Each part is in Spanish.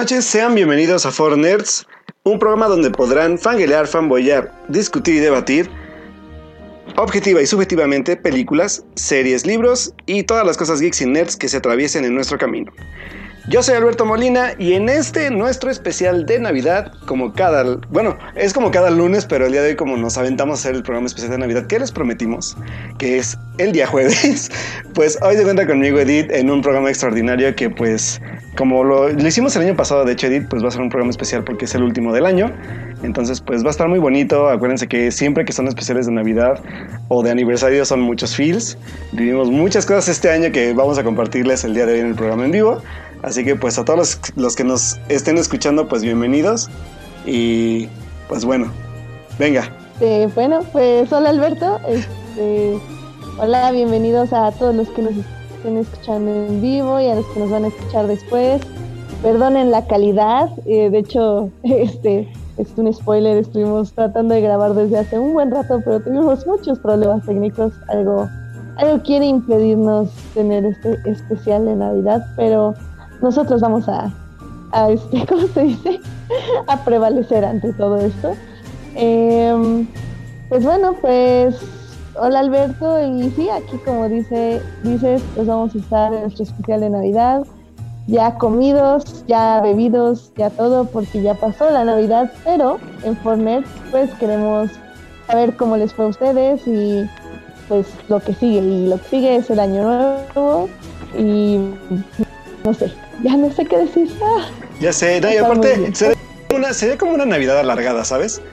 Noches, sean bienvenidos a For Nerds, un programa donde podrán fanguelear, fanboyar, discutir y debatir objetiva y subjetivamente películas, series, libros y todas las cosas geeks y nerds que se atraviesen en nuestro camino. Yo soy Alberto Molina y en este nuestro especial de Navidad, como cada, bueno, es como cada lunes, pero el día de hoy como nos aventamos a hacer el programa especial de Navidad que les prometimos, que es el día jueves, pues hoy se cuenta conmigo Edith en un programa extraordinario que pues como lo, lo hicimos el año pasado, de hecho Edith, pues va a ser un programa especial porque es el último del año, entonces pues va a estar muy bonito, acuérdense que siempre que son especiales de Navidad o de aniversario son muchos feels, vivimos muchas cosas este año que vamos a compartirles el día de hoy en el programa en vivo. Así que pues a todos los, que nos estén escuchando, pues bienvenidos. Y pues bueno, venga. bueno, pues hola Alberto. Este, hola, bienvenidos a todos los que nos estén escuchando en vivo y a los que nos van a escuchar después. Perdonen la calidad, eh, de hecho, este es un spoiler, estuvimos tratando de grabar desde hace un buen rato, pero tuvimos muchos problemas técnicos, algo, algo quiere impedirnos tener este especial de Navidad, pero nosotros vamos a, a este, ¿cómo se dice? a prevalecer ante todo esto. Em, pues bueno, pues hola Alberto, y sí, aquí como dice, dices, pues vamos a estar en nuestro especial de Navidad, ya comidos, ya bebidos, ya todo, porque ya pasó la Navidad, pero en Fortnite pues queremos saber cómo les fue a ustedes y pues lo que sigue, y lo que sigue es el año nuevo y no sé, ya no sé qué decir. Ah, ya sé, no, y aparte sería, una, sería como una Navidad alargada, ¿sabes?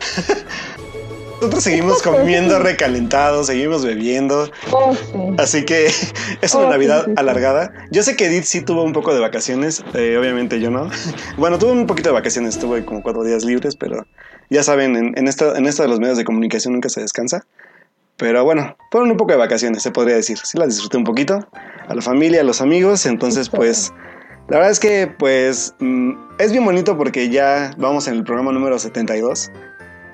Nosotros seguimos comiendo recalentados, seguimos bebiendo. Oh, Así que es una oh, Navidad alargada. Yo sé que Edith sí tuvo un poco de vacaciones, eh, obviamente yo no. Bueno, tuve un poquito de vacaciones, tuve como cuatro días libres, pero ya saben, en, en, esto, en esto de los medios de comunicación nunca se descansa. Pero bueno, fueron un poco de vacaciones, se podría decir. Sí las disfruté un poquito. A la familia, a los amigos. Entonces, pues, la verdad es que, pues, mm, es bien bonito porque ya vamos en el programa número 72.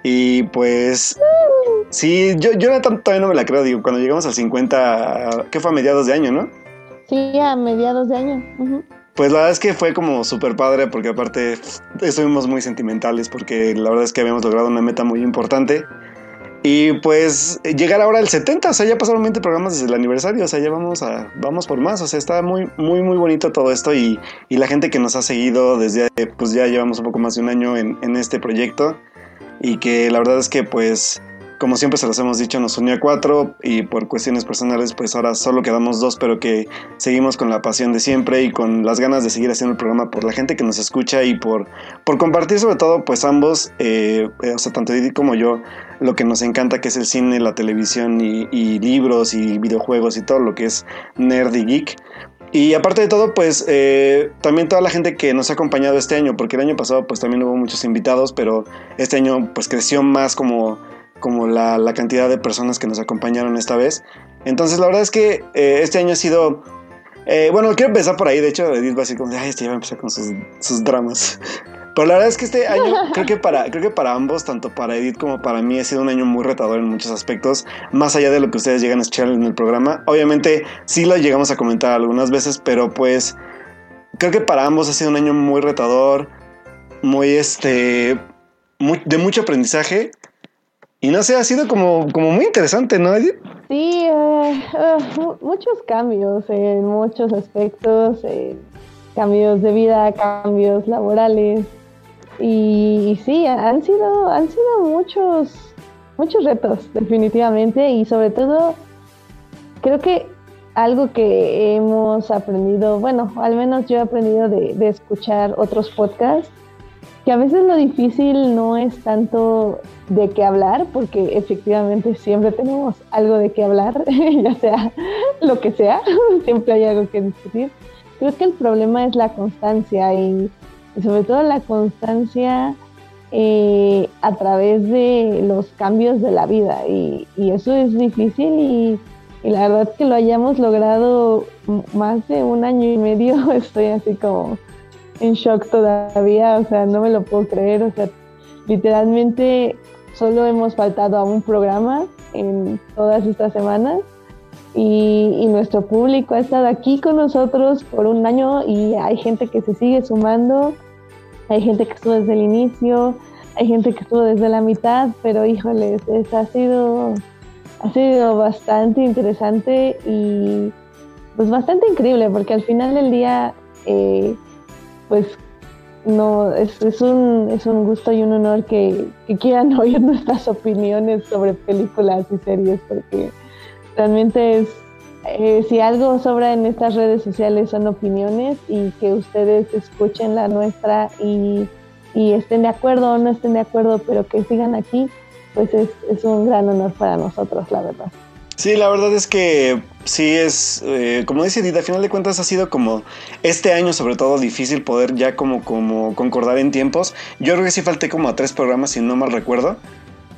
Y pues, sí, yo, yo todavía no me la creo. Digo, cuando llegamos al 50, ¿qué fue a mediados de año, no? Sí, a mediados de año. Pues la verdad es que fue como súper padre porque aparte estuvimos muy sentimentales porque la verdad es que habíamos logrado una meta muy importante. Y pues llegar ahora al 70, o sea, ya pasaron 20 programas desde el aniversario, o sea, ya vamos a vamos por más, o sea, está muy muy muy bonito todo esto y, y la gente que nos ha seguido desde pues ya llevamos un poco más de un año en, en este proyecto y que la verdad es que pues como siempre se los hemos dicho, nos unió a cuatro y por cuestiones personales, pues ahora solo quedamos dos, pero que seguimos con la pasión de siempre y con las ganas de seguir haciendo el programa por la gente que nos escucha y por, por compartir sobre todo, pues ambos, eh, eh, o sea, tanto Didi como yo, lo que nos encanta que es el cine, la televisión y, libros y videojuegos y todo lo que es nerd y geek. Y aparte de todo, pues eh, también toda la gente que nos ha acompañado este año, porque el año pasado pues también hubo muchos invitados, pero este año pues creció más como como la, cantidad de personas que nos acompañaron esta vez. Entonces la verdad es que eh, este año ha sido... Eh, bueno, quiero empezar por ahí, de hecho Edith va a decir como, ay, este ya va a empezar con sus, dramas. Pero la verdad es que este año, creo que, para, creo que para ambos, tanto para Edith como para mí, ha sido un año muy retador en muchos aspectos, más allá de lo que ustedes llegan a escuchar en el programa. Obviamente, sí lo llegamos a comentar algunas veces, pero pues creo que para ambos ha sido un año muy retador, muy este, de mucho aprendizaje y no sé, ha sido como, como muy interesante, ¿no, Edith? Sí, eh, muchos cambios en muchos aspectos, eh, cambios de vida, cambios laborales. Y, sí, han sido, han sido muchos, muchos retos, definitivamente. Y sobre todo, creo que algo que hemos aprendido, bueno, al menos yo he aprendido de, de escuchar otros podcasts, que a veces lo difícil no es tanto de qué hablar, porque efectivamente siempre tenemos algo de qué hablar, ya sea lo que sea, siempre hay algo que discutir. Creo que el problema es la constancia y, sobre todo la constancia eh, a través de los cambios de la vida y, eso es difícil y, y, la verdad que lo hayamos logrado más de un año y medio, estoy así como en shock todavía, o sea, no me lo puedo creer, o sea, literalmente solo hemos faltado a un programa en todas estas semanas y, nuestro público ha estado aquí con nosotros por un año y hay gente que se sigue sumando, hay gente que estuvo desde el inicio, hay gente que estuvo desde la mitad, pero híjoles, ha sido ha sido bastante interesante y pues bastante increíble porque al final del día eh, pues no es, es, un, es un gusto y un honor que, que quieran oír nuestras opiniones sobre películas y series porque realmente es eh, si algo sobra en estas redes sociales son opiniones y que ustedes escuchen la nuestra y, y estén de acuerdo o no estén de acuerdo, pero que sigan aquí, pues es, es un gran honor para nosotros, la verdad. Sí, la verdad es que sí es, eh, como dice Edith, al final de cuentas ha sido como este año sobre todo difícil poder ya como, como concordar en tiempos. Yo creo que sí falté como a tres programas, si no mal recuerdo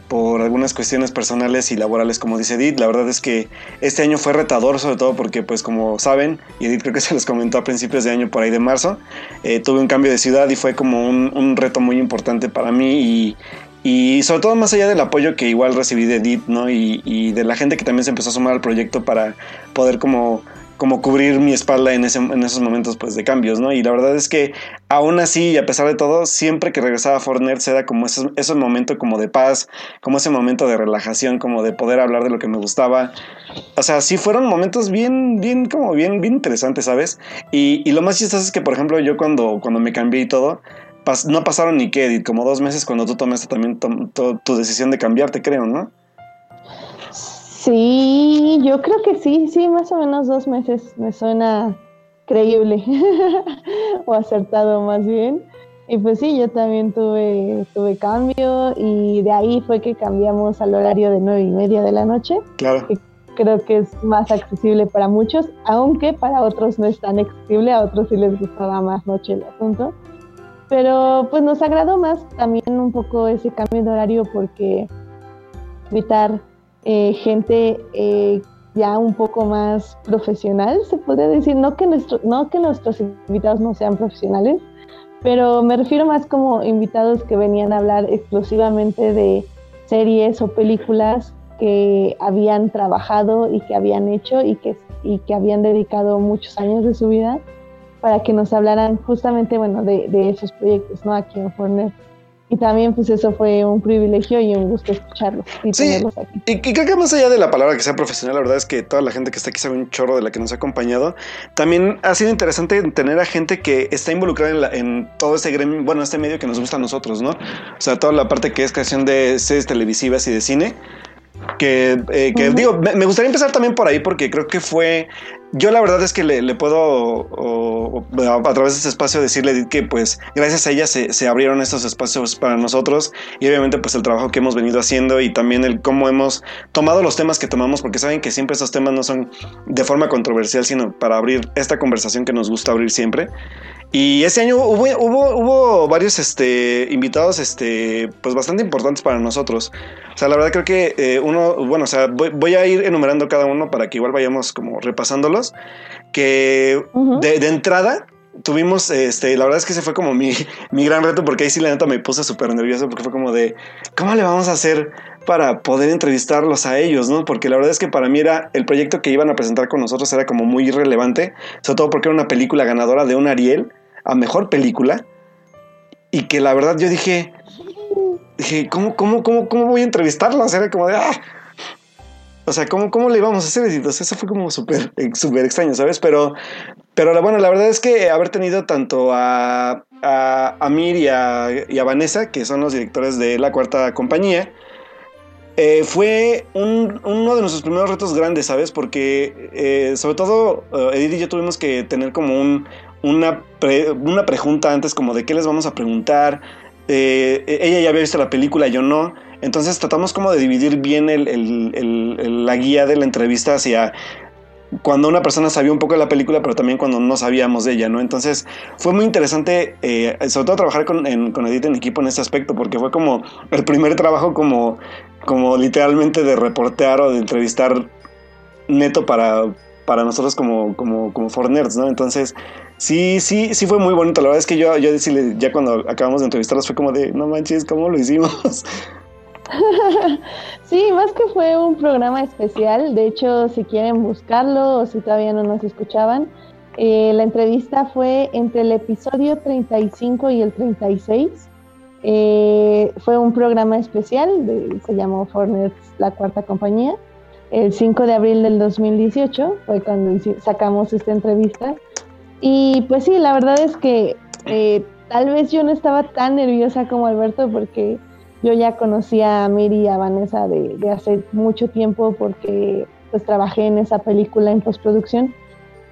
por algunas cuestiones personales y laborales, como dice Edith. La verdad es que este año fue retador, sobre todo porque, pues como saben, y Edith creo que se los comentó a principios de año por ahí de marzo, eh, tuve un cambio de ciudad y fue como un, reto muy importante para mí y, y, sobre todo más allá del apoyo que igual recibí de Edith, ¿no? Y, de la gente que también se empezó a sumar al proyecto para poder como como cubrir mi espalda en, ese, en esos momentos pues de cambios, ¿no? Y la verdad es que aún así y a pesar de todo, siempre que regresaba a Fortnite se da como ese, ese momento como de paz, como ese momento de relajación, como de poder hablar de lo que me gustaba. O sea, sí fueron momentos bien, bien, como bien, bien interesantes, ¿sabes? Y, y lo más chistoso es que, por ejemplo, yo cuando, cuando me cambié y todo, no pasaron ni qué, como dos meses cuando tú tomaste también tu decisión de cambiarte, creo, ¿no? Sí, yo creo que sí, sí, más o menos dos meses me suena creíble o acertado más bien. Y pues sí, yo también tuve, tuve cambio y de ahí fue que cambiamos al horario de nueve y media de la noche. Claro. Que creo que es más accesible para muchos, aunque para otros no es tan accesible, a otros sí les gustaba más noche el asunto. Pero pues nos agradó más también un poco ese cambio de horario porque evitar eh, gente eh, ya un poco más profesional, se podría decir, no que, nuestro, no que nuestros invitados no sean profesionales, pero me refiero más como invitados que venían a hablar exclusivamente de series o películas que habían trabajado y que habían hecho y que, y que habían dedicado muchos años de su vida para que nos hablaran justamente, bueno, de, de esos proyectos, ¿no? Aquí en Fortnite. Y también pues eso fue un privilegio y un gusto escucharlos y sí, Y, creo que más allá de la palabra que sea profesional, la verdad es que toda la gente que está aquí sabe un chorro de la que nos ha acompañado. También ha sido interesante tener a gente que está involucrada en, todo este gremio, bueno, este medio que nos gusta a nosotros, ¿no? O sea, toda la parte que es creación de series televisivas y de cine. Que, eh, digo, me, gustaría empezar también por ahí porque creo que fue yo la verdad es que le, puedo a través de este espacio decirle que pues gracias a ella se, abrieron estos espacios para nosotros y obviamente pues el trabajo que hemos venido haciendo y también el cómo hemos tomado los temas que tomamos porque saben que siempre esos temas no son de forma controversial sino para abrir esta conversación que nos gusta abrir siempre y ese año hubo, hubo, hubo varios este, invitados este, pues bastante importantes para nosotros. O sea, la verdad creo que eh, uno, bueno, o sea, voy, a ir enumerando cada uno para que igual vayamos como repasándolos. Que de, entrada tuvimos, este, la verdad es que ese fue como mi, mi gran reto porque ahí sí la neta me puse súper nervioso porque fue como de, ¿cómo le vamos a hacer para poder entrevistarlos a ellos, ¿no? Porque la verdad es que para mí era el proyecto que iban a presentar con nosotros era como muy irrelevante, sobre todo porque era una película ganadora de un Ariel a mejor película. Y que la verdad yo dije, dije, ¿cómo, cómo, cómo, cómo voy a entrevistarla? Era como de, ah. O sea, ¿cómo, cómo le íbamos a hacer? Entonces, eso fue como súper súper extraño, ¿sabes? Pero, pero bueno, la verdad es que haber tenido tanto a, a, a Mir y a, y a, Vanessa, que son los directores de La Cuarta Compañía, eh, fue un, uno de nuestros primeros retos grandes, ¿sabes? Porque eh, sobre todo eh, Edith y yo tuvimos que tener como un, una, una pregunta antes como de qué les vamos a preguntar. Eh, ella ya había visto la película, yo no. Entonces tratamos como de dividir bien la guía de la entrevista hacia cuando una persona sabía un poco de la película, pero también cuando no sabíamos de ella, ¿no? Entonces fue muy interesante, eh, sobre todo trabajar con, Edith en equipo en este aspecto, porque fue como el primer trabajo como, como literalmente de reportear o de entrevistar neto para, para nosotros como, como, como Fornerds, ¿no? Entonces, sí, sí, sí fue muy bonito. La verdad es que yo, yo decirle, ya cuando acabamos de entrevistarlos fue como de, no manches, ¿cómo lo hicimos? sí, más que fue un programa especial, de hecho, si quieren buscarlo o si todavía no nos escuchaban, eh, la entrevista fue entre el episodio 35 y el 36. Eh, fue un programa especial, se llamó Fortnite La Cuarta Compañía. El 5 de abril del 2018 fue cuando sacamos esta entrevista. Y pues sí, la verdad es que eh, tal vez yo no estaba tan nerviosa como Alberto porque yo ya conocía a Miri y a Vanessa de, hace mucho tiempo porque pues trabajé en esa película en postproducción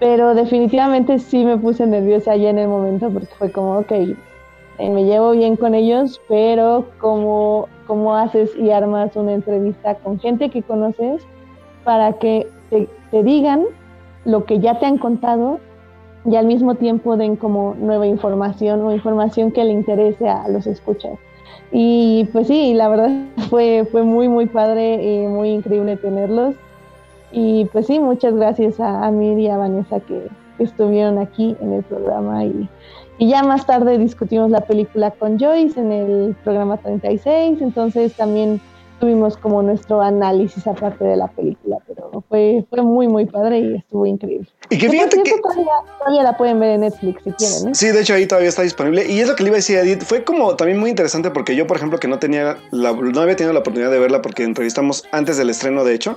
pero definitivamente sí me puse nerviosa ya en el momento porque fue como, ok, eh, me llevo bien con ellos, pero ¿cómo, ¿cómo haces y armas una entrevista con gente que conoces para que te, te digan lo que ya te han contado y al mismo tiempo den como nueva información o información que le interese a los escuchas? Y pues sí, la verdad fue, fue muy, muy padre y muy increíble tenerlos. Y pues sí, muchas gracias a, a y a Vanessa que, estuvieron aquí en el programa y, y, ya más tarde discutimos la película con Joyce en el programa 36, entonces también tuvimos como nuestro análisis aparte de la película, pero fue, fue muy, muy padre y estuvo increíble. Y que fíjate que... Todavía, la pueden ver en Netflix si quieren. ¿eh? Sí, de hecho ahí todavía está disponible. Y es lo que le iba a decir a Edith, fue como también muy interesante porque yo, por ejemplo, que no tenía, la, no había tenido la oportunidad de verla porque entrevistamos antes del estreno, de hecho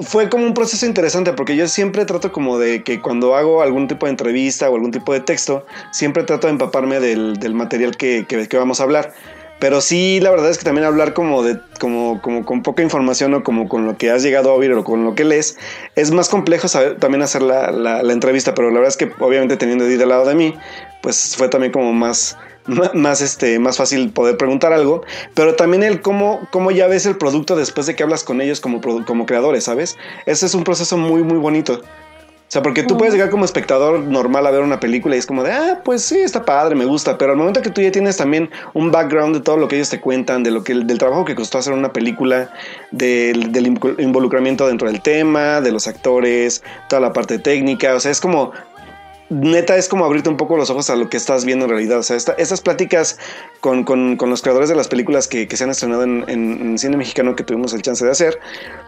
fue como un proceso interesante porque yo siempre trato como de que cuando hago algún tipo de entrevista o algún tipo de texto, siempre trato de empaparme del, del material que, que, vamos a hablar. Pero sí, la verdad es que también hablar como de, como, como con poca información o como con lo que has llegado a oír o con lo que lees, es más complejo también hacer la, la, entrevista, pero la verdad es que obviamente teniendo Edith al lado de mí, pues fue también como más, más, este, más fácil poder preguntar algo, pero también el cómo, cómo ya ves el producto después de que hablas con ellos como, como creadores, ¿sabes? Ese es un proceso muy, muy bonito. O sea, porque tú puedes llegar como espectador normal a ver una película y es como de, ah, pues sí, está padre, me gusta, pero al momento que tú ya tienes también un background de todo lo que ellos te cuentan, de lo que del trabajo que costó hacer una película, del, del involucramiento dentro del tema, de los actores, toda la parte técnica, o sea, es como neta es como abrirte un poco los ojos a lo que estás viendo en realidad. O sea, estas pláticas con, los creadores de las películas que, se han estrenado en, cine mexicano que tuvimos el chance de hacer,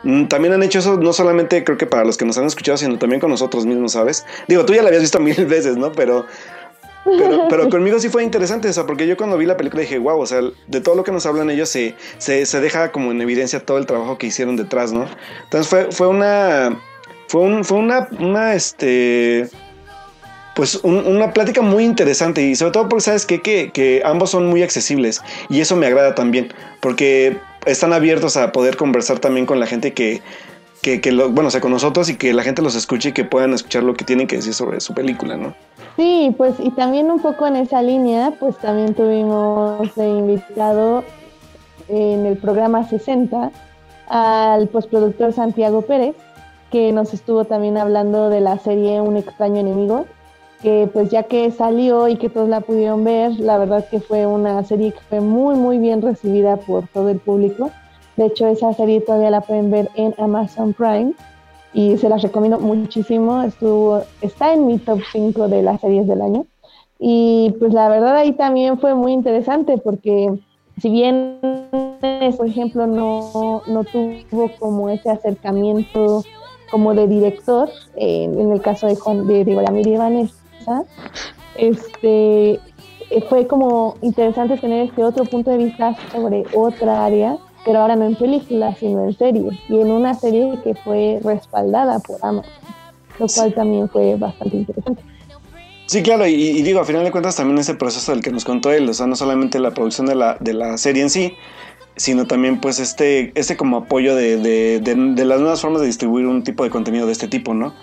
mm, también han hecho eso no solamente creo que para los que nos han escuchado, sino también con nosotros mismos, ¿sabes? Digo, tú ya la habías visto mil veces, ¿no? Pero... Pero, conmigo sí fue interesante, o sea, porque yo cuando vi la película dije, wow, o sea, de todo lo que nos hablan ellos se, se, se deja como en evidencia todo el trabajo que hicieron detrás, ¿no? Entonces fue, fue una, fue, un, fue una, una, este, pues una plática muy interesante y sobre todo porque sabes que, que, ambos son muy accesibles y eso me agrada también porque están abiertos a poder conversar también con la gente que, que, bueno, o sea, con nosotros y que la gente los escuche y que puedan escuchar lo que tienen que decir sobre su película, ¿no? Sí, pues y también un poco en esa línea, pues también tuvimos invitado en el programa 60 al postproductor Santiago Pérez, que nos estuvo también hablando de la serie Un extraño enemigo, que pues ya que salió y que todos la pudieron ver, la verdad que fue una serie que fue muy muy bien recibida por todo el público. De hecho, esa serie todavía la pueden ver en Amazon Prime y se las recomiendo muchísimo. Estuvo, está en mi top 5 de las series del año. Y pues la verdad ahí también fue muy interesante porque si bien, por ejemplo, no, no tuvo como ese acercamiento como de director, en el caso de Juan de, de y Este, fue como interesante tener este otro punto de vista sobre otra área, pero ahora no en película, sino en serie, y en una serie que fue respaldada por Amazon, lo cual también fue bastante interesante. Sí, claro, y, digo, a final de cuentas también ese proceso del que nos contó él, o sea, no solamente la producción de la, de la serie en sí, sino también pues este, este como apoyo de, de, de, las nuevas formas de distribuir un tipo de contenido de este tipo, ¿no?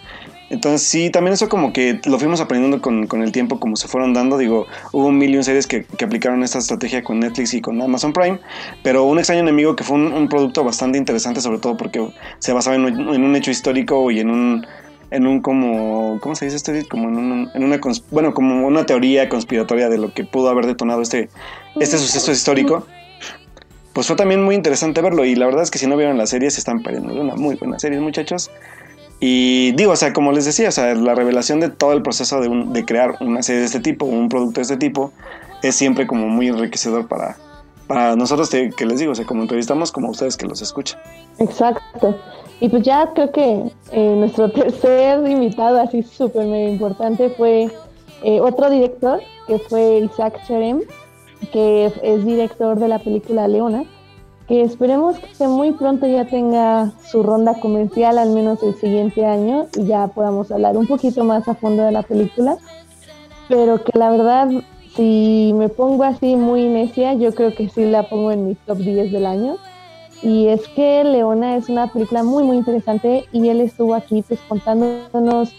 Entonces sí, también eso como que lo fuimos aprendiendo con, con el tiempo, como se fueron dando. Digo, hubo un millón series que, que, aplicaron esta estrategia con Netflix y con Amazon Prime, pero Un extraño enemigo que fue un, producto bastante interesante, sobre todo porque se basaba en, en, un hecho histórico y en un en un como ¿cómo se dice esto? Como en, un, en una bueno, como una teoría conspiratoria de lo que pudo haber detonado este este suceso histórico. Pues fue también muy interesante verlo y la verdad es que si no vieron la serie se están perdiendo de una muy buena serie, muchachos. Y digo, o sea, como les decía, o sea, la revelación de todo el proceso de, de crear una serie de este tipo, un producto de este tipo, es siempre como muy enriquecedor para, para nosotros que les digo, o sea, como entrevistamos, como ustedes que los escuchan. Exacto. Y pues ya creo que eh, nuestro tercer invitado, así súper importante, fue eh, otro director, que fue Isaac Cherem, que es director de la película Leona, que esperemos que muy pronto ya tenga su ronda comercial, al menos el siguiente año, y ya podamos hablar un poquito más a fondo de la película. Pero que la verdad, si me pongo así muy necia, yo creo que sí la pongo en mi top 10 del año y es que Leona es una película muy, muy interesante y él estuvo aquí pues contándonos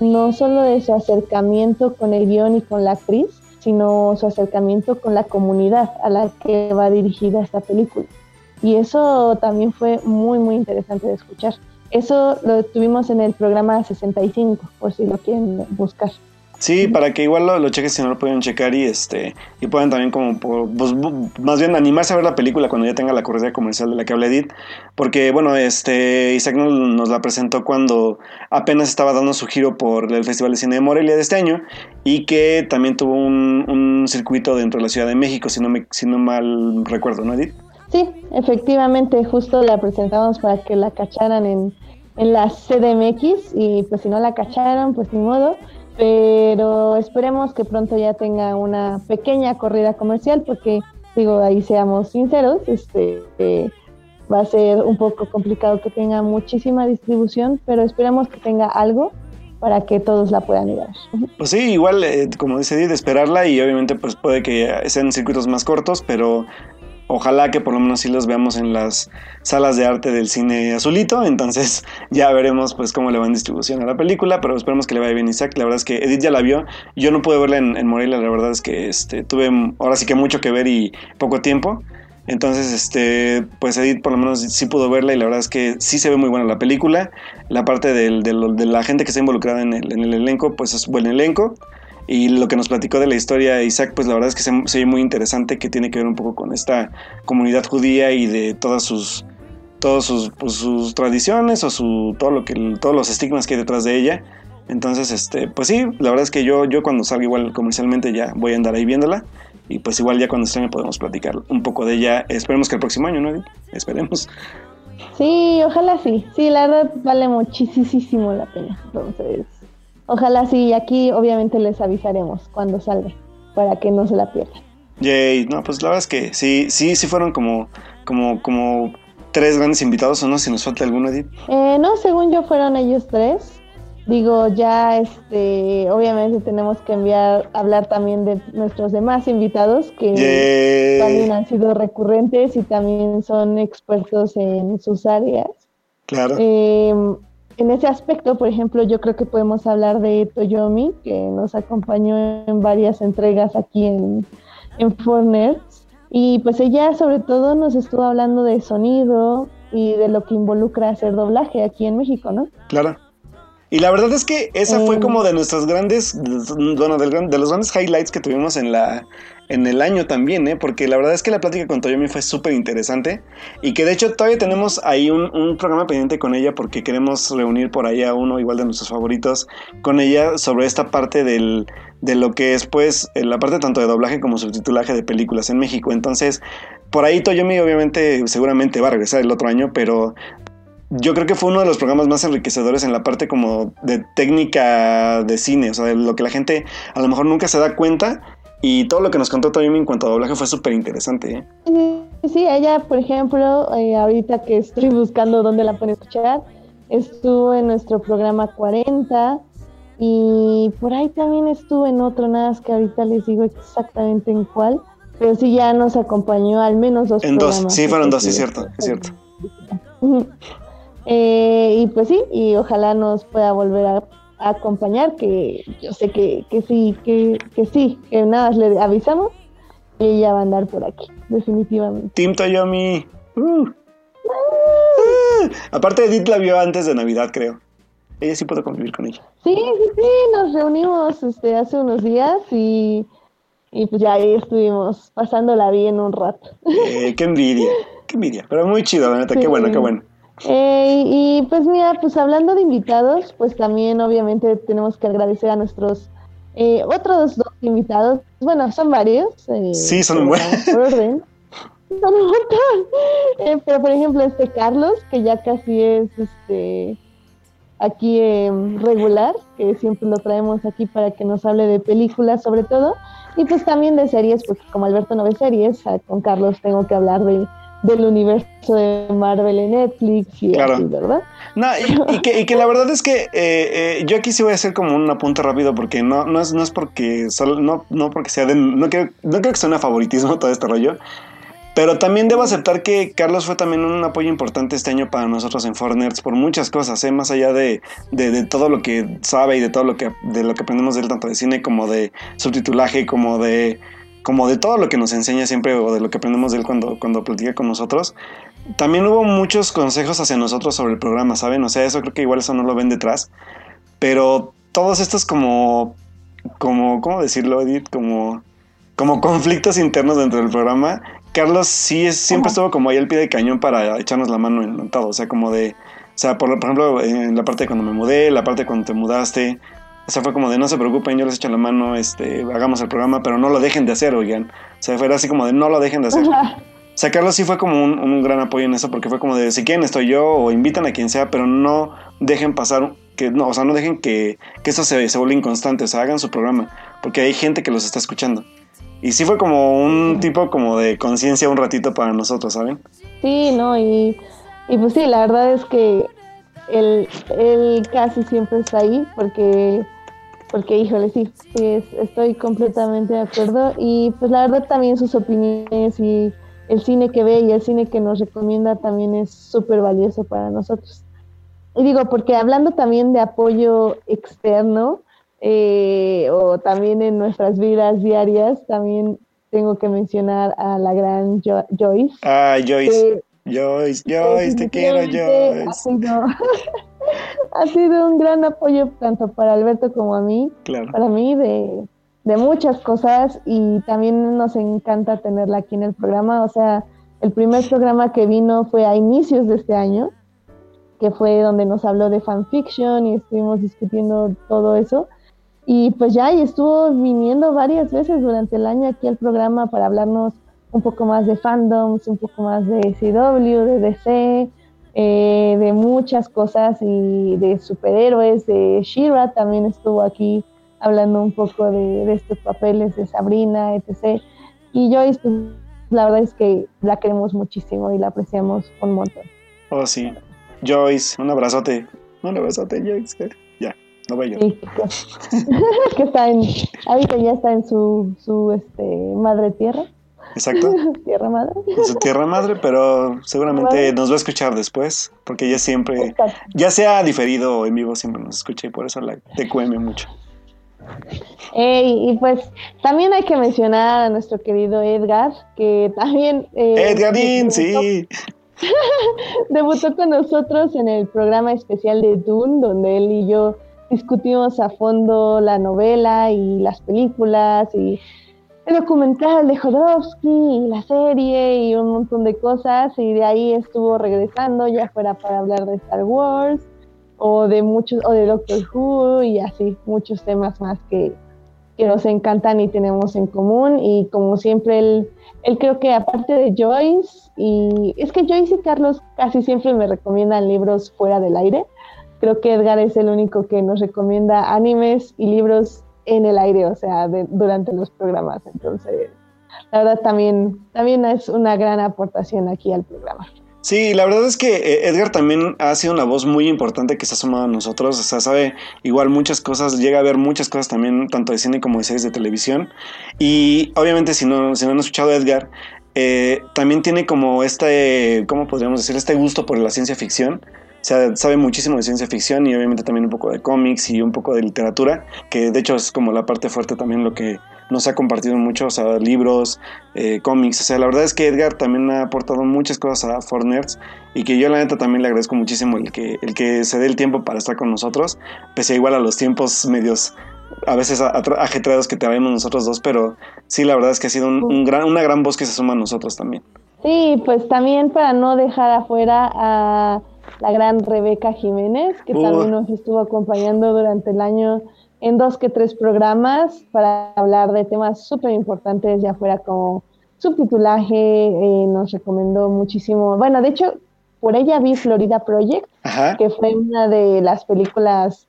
no solo de su acercamiento con el guion y con la actriz, sino su acercamiento con la comunidad a la que va dirigida esta película. Y eso también fue muy, muy interesante de escuchar. Eso lo tuvimos en el programa 65, por si lo quieren buscar. Sí, para que igual lo, lo chequen si no lo pueden checar y este y puedan también como pues, más bien animarse a ver la película cuando ya tenga la corrida comercial de la que habla Edith, porque bueno, este Isaac nos, la presentó cuando apenas estaba dando su giro por el Festival de Cine de Morelia de este año y que también tuvo un, un circuito dentro de la Ciudad de México, si no me si no mal recuerdo, ¿no Edith? Sí, efectivamente, justo la presentamos para que la cacharan en, en la CDMX y pues si no la cacharon, pues ni modo pero esperemos que pronto ya tenga una pequeña corrida comercial porque digo ahí seamos sinceros este va a ser un poco complicado que tenga muchísima distribución pero esperemos que tenga algo para que todos la puedan ver. Pues sí, igual, eh, como dice de esperarla y obviamente pues puede que sean circuitos más cortos, pero ojalá que por lo menos sí los veamos en las salas de arte del cine azulito. Entonces ya veremos pues cómo le va en distribución a la película, pero esperemos que le vaya bien Isaac. La verdad es que Edith ya la vio. Yo no pude verla en, Morelia, la verdad es que este, tuve ahora sí que mucho que ver y poco tiempo. Entonces, este, pues Edith por lo menos sí pudo verla y la verdad es que sí se ve muy buena la película. La parte de la gente que está involucrada en el, en el elenco, pues es buen elenco. Y lo que nos platicó de la historia de Isaac, pues la verdad es que se, se ve muy interesante, que tiene que ver un poco con esta comunidad judía y de todas sus todas sus, pues, sus tradiciones o su todo lo que todos los estigmas que hay detrás de ella. Entonces, este, pues sí, la verdad es que yo, yo cuando salga igual comercialmente ya voy a andar ahí viéndola. Y pues igual ya cuando estrene podemos platicar un poco de ella. Esperemos que el próximo año, ¿no? Esperemos. Sí, ojalá sí. Sí, la verdad vale muchísimo la pena. Entonces, Ojalá sí, aquí obviamente les avisaremos cuando salga, para que no se la pierdan. Yay, no, pues la verdad es que sí, sí, sí fueron como, como, como tres grandes invitados, ¿o no? Si nos falta alguno, Edith. Eh, no, según yo fueron ellos tres. Digo, ya este, obviamente tenemos que enviar, hablar también de nuestros demás invitados que también han sido recurrentes y también son expertos en sus áreas. Claro. Eh, en ese aspecto, por ejemplo, yo creo que podemos hablar de Toyomi, que nos acompañó en varias entregas aquí en, en Y pues ella sobre todo nos estuvo hablando de sonido y de lo que involucra hacer doblaje aquí en México, ¿no? Claro. Y la verdad es que esa fue em. como de nuestras grandes, bueno, de los grandes highlights que tuvimos en la en el año también, ¿eh? Porque la verdad es que la plática con Toyomi fue súper interesante y que de hecho todavía tenemos ahí un, programa pendiente con ella porque queremos reunir por ahí a uno igual de nuestros favoritos con ella sobre esta parte del, de lo que es pues la parte tanto de doblaje como subtitulaje de películas en México. Entonces, por ahí Toyomi obviamente seguramente va a regresar el otro año, pero yo creo que fue uno de los programas más enriquecedores en la parte como de técnica de cine, o sea, de lo que la gente a lo mejor nunca se da cuenta y todo lo que nos contó también en cuanto a doblaje fue súper interesante. ¿eh? Sí, ella, por ejemplo, eh, ahorita que estoy buscando dónde la pueden escuchar, estuvo en nuestro programa 40 y por ahí también estuvo en otro, nada más que ahorita les digo exactamente en cuál, pero sí ya nos acompañó al menos dos. En dos, sí, fueron dos, sí, es cierto, es cierto. Eh, y pues sí, y ojalá nos pueda volver a, acompañar, que yo sé que, que sí, que, que, sí, que nada, le avisamos y ella va a andar por aquí, definitivamente. Team Toyomi. Uh. Uh. Aparte Edith la vio antes de Navidad, creo. Ella sí puede convivir con ella. Sí, sí, sí, nos reunimos este, hace unos días y, y pues ya ahí estuvimos pasándola bien un rato. Eh, qué envidia, qué envidia, pero muy chido, la neta, qué bueno, qué bueno. Eh, y pues mira, pues hablando de invitados, pues también obviamente tenemos que agradecer a nuestros eh, otros dos invitados. Bueno, son varios. Eh, sí, son buenos. son un montón. Eh, pero por ejemplo, este Carlos, que ya casi es este aquí em, regular, que siempre lo traemos aquí para que nos hable de películas sobre todo, y pues también de series, porque como Alberto no ve series, con Carlos tengo que hablar de del universo de Marvel en Netflix y así, ¿verdad? No, y, que, y, que, la verdad es que eh, eh, yo aquí sí voy a hacer como un apunte rápido porque no, no, es, no es porque solo, no, no porque sea de, no creo, no creo que sea un favoritismo todo este rollo, pero también debo aceptar que Carlos fue también un apoyo importante este año para nosotros en Fornerds por muchas cosas, ¿eh? más allá de, de, todo lo que sabe y de todo lo que, de lo que aprendemos de él, tanto de cine como de subtitulaje, como de, como de todo lo que nos enseña siempre o de lo que aprendemos de él cuando, cuando platica con nosotros. También hubo muchos consejos hacia nosotros sobre el programa, ¿saben? O sea, eso creo que igual eso no lo ven detrás. Pero todos estos como, como, ¿cómo decirlo, Edith? Como, como conflictos internos dentro del programa Carlos sí es, siempre estuvo como ahí al pie de cañón para echarnos la mano en todo. O sea, como de. O sea, por, ejemplo, en la parte de cuando me mudé, la parte de cuando te mudaste. O sea, fue como de no se preocupen, yo les echo la mano, este, hagamos el programa, pero no lo dejen de hacer, oigan. O sea, fue así como de no lo dejen de hacer. O sea, Carlos sí fue como un, gran apoyo en eso, porque fue como de si quieren estoy yo, o invitan a quien sea, pero no dejen pasar, que no, o sea, no dejen que, que eso se, se vuelva inconstante, o sea, hagan su programa, porque hay gente que los está escuchando. Y sí fue como un tipo como de conciencia un ratito para nosotros, ¿saben? Sí, no, y, y pues sí, la verdad es que él, él casi siempre está ahí porque, porque híjole, sí, sí estoy completamente de acuerdo. Y pues la verdad también sus opiniones y el cine que ve y el cine que nos recomienda también es súper valioso para nosotros. Y digo, porque hablando también de apoyo externo, eh, o también en nuestras vidas diarias, también tengo que mencionar a la gran Joyce. Ah, Joyce. Joyce, Joyce, te quiero, Joyce. Ha sido, un gran apoyo tanto para Alberto como a mí. Claro. Para mí de, de muchas cosas y también nos encanta tenerla aquí en el programa. O sea, el primer programa que vino fue a inicios de este año, que fue donde nos habló de fanfiction y estuvimos discutiendo todo eso. Y pues ya, y estuvo viniendo varias veces durante el año aquí al programa para hablarnos un poco más de fandoms, un poco más de CW, de DC, eh, de muchas cosas y de superhéroes, de Shira también estuvo aquí hablando un poco de, estos papeles de Sabrina, etc. Y Joyce, pues la verdad es que la queremos muchísimo y la apreciamos un montón. Oh, sí. Joyce, un abrazote. Un abrazote, Joyce. que está en, ahorita ya está en su, su este, madre tierra. Exacto. tierra madre. En su tierra madre, pero seguramente nos va a escuchar después, porque ella siempre, ya sea diferido o en vivo, siempre nos escucha y por eso la te cueme mucho. y pues también hay que mencionar a nuestro querido Edgar, que también... Eh, Edgarín, sí. debutó con nosotros en el programa especial de Dune, donde él y yo discutimos a fondo la novela y las películas y el documental de Jodorowsky y la serie y un montón de cosas y de ahí estuvo regresando ya fuera para hablar de Star Wars o de muchos o de Doctor Who y así muchos temas más que, que nos encantan y tenemos en común y como siempre él, él creo que aparte de Joyce y es que Joyce y Carlos casi siempre me recomiendan libros fuera del aire creo que Edgar es el único que nos recomienda animes y libros en el aire, o sea, durante los programas. Entonces, la verdad también, también es una gran aportación aquí al programa. Sí, la verdad es que eh, Edgar también ha sido una voz muy importante que se ha sumado a nosotros, o sea, sabe igual muchas cosas, llega a ver muchas cosas también, tanto de cine como de series de televisión. Y obviamente si no, si no han escuchado a Edgar, eh, también tiene como este, ¿cómo podríamos decir? Este gusto por la ciencia ficción sea, sabe muchísimo de ciencia ficción y obviamente también un poco de cómics y un poco de literatura, que de hecho es como la parte fuerte también lo que nos ha compartido mucho, o sea, libros, eh, cómics, o sea, la verdad es que Edgar también ha aportado muchas cosas a Fortnerds y que yo la neta también le agradezco muchísimo el que, el que se dé el tiempo para estar con nosotros, pese a igual a los tiempos medios a veces ajetreados que tenemos nosotros dos, pero sí, la verdad es que ha sido un gran, una gran voz que se suma a nosotros también. Sí, pues también para no dejar afuera a la gran Rebeca Jiménez, que también nos estuvo acompañando durante el año en dos que tres programas para hablar de temas súper importantes, ya fuera como subtitulaje, eh, nos recomendó muchísimo. Bueno, de hecho, por ella vi Florida Project, que fue una de las películas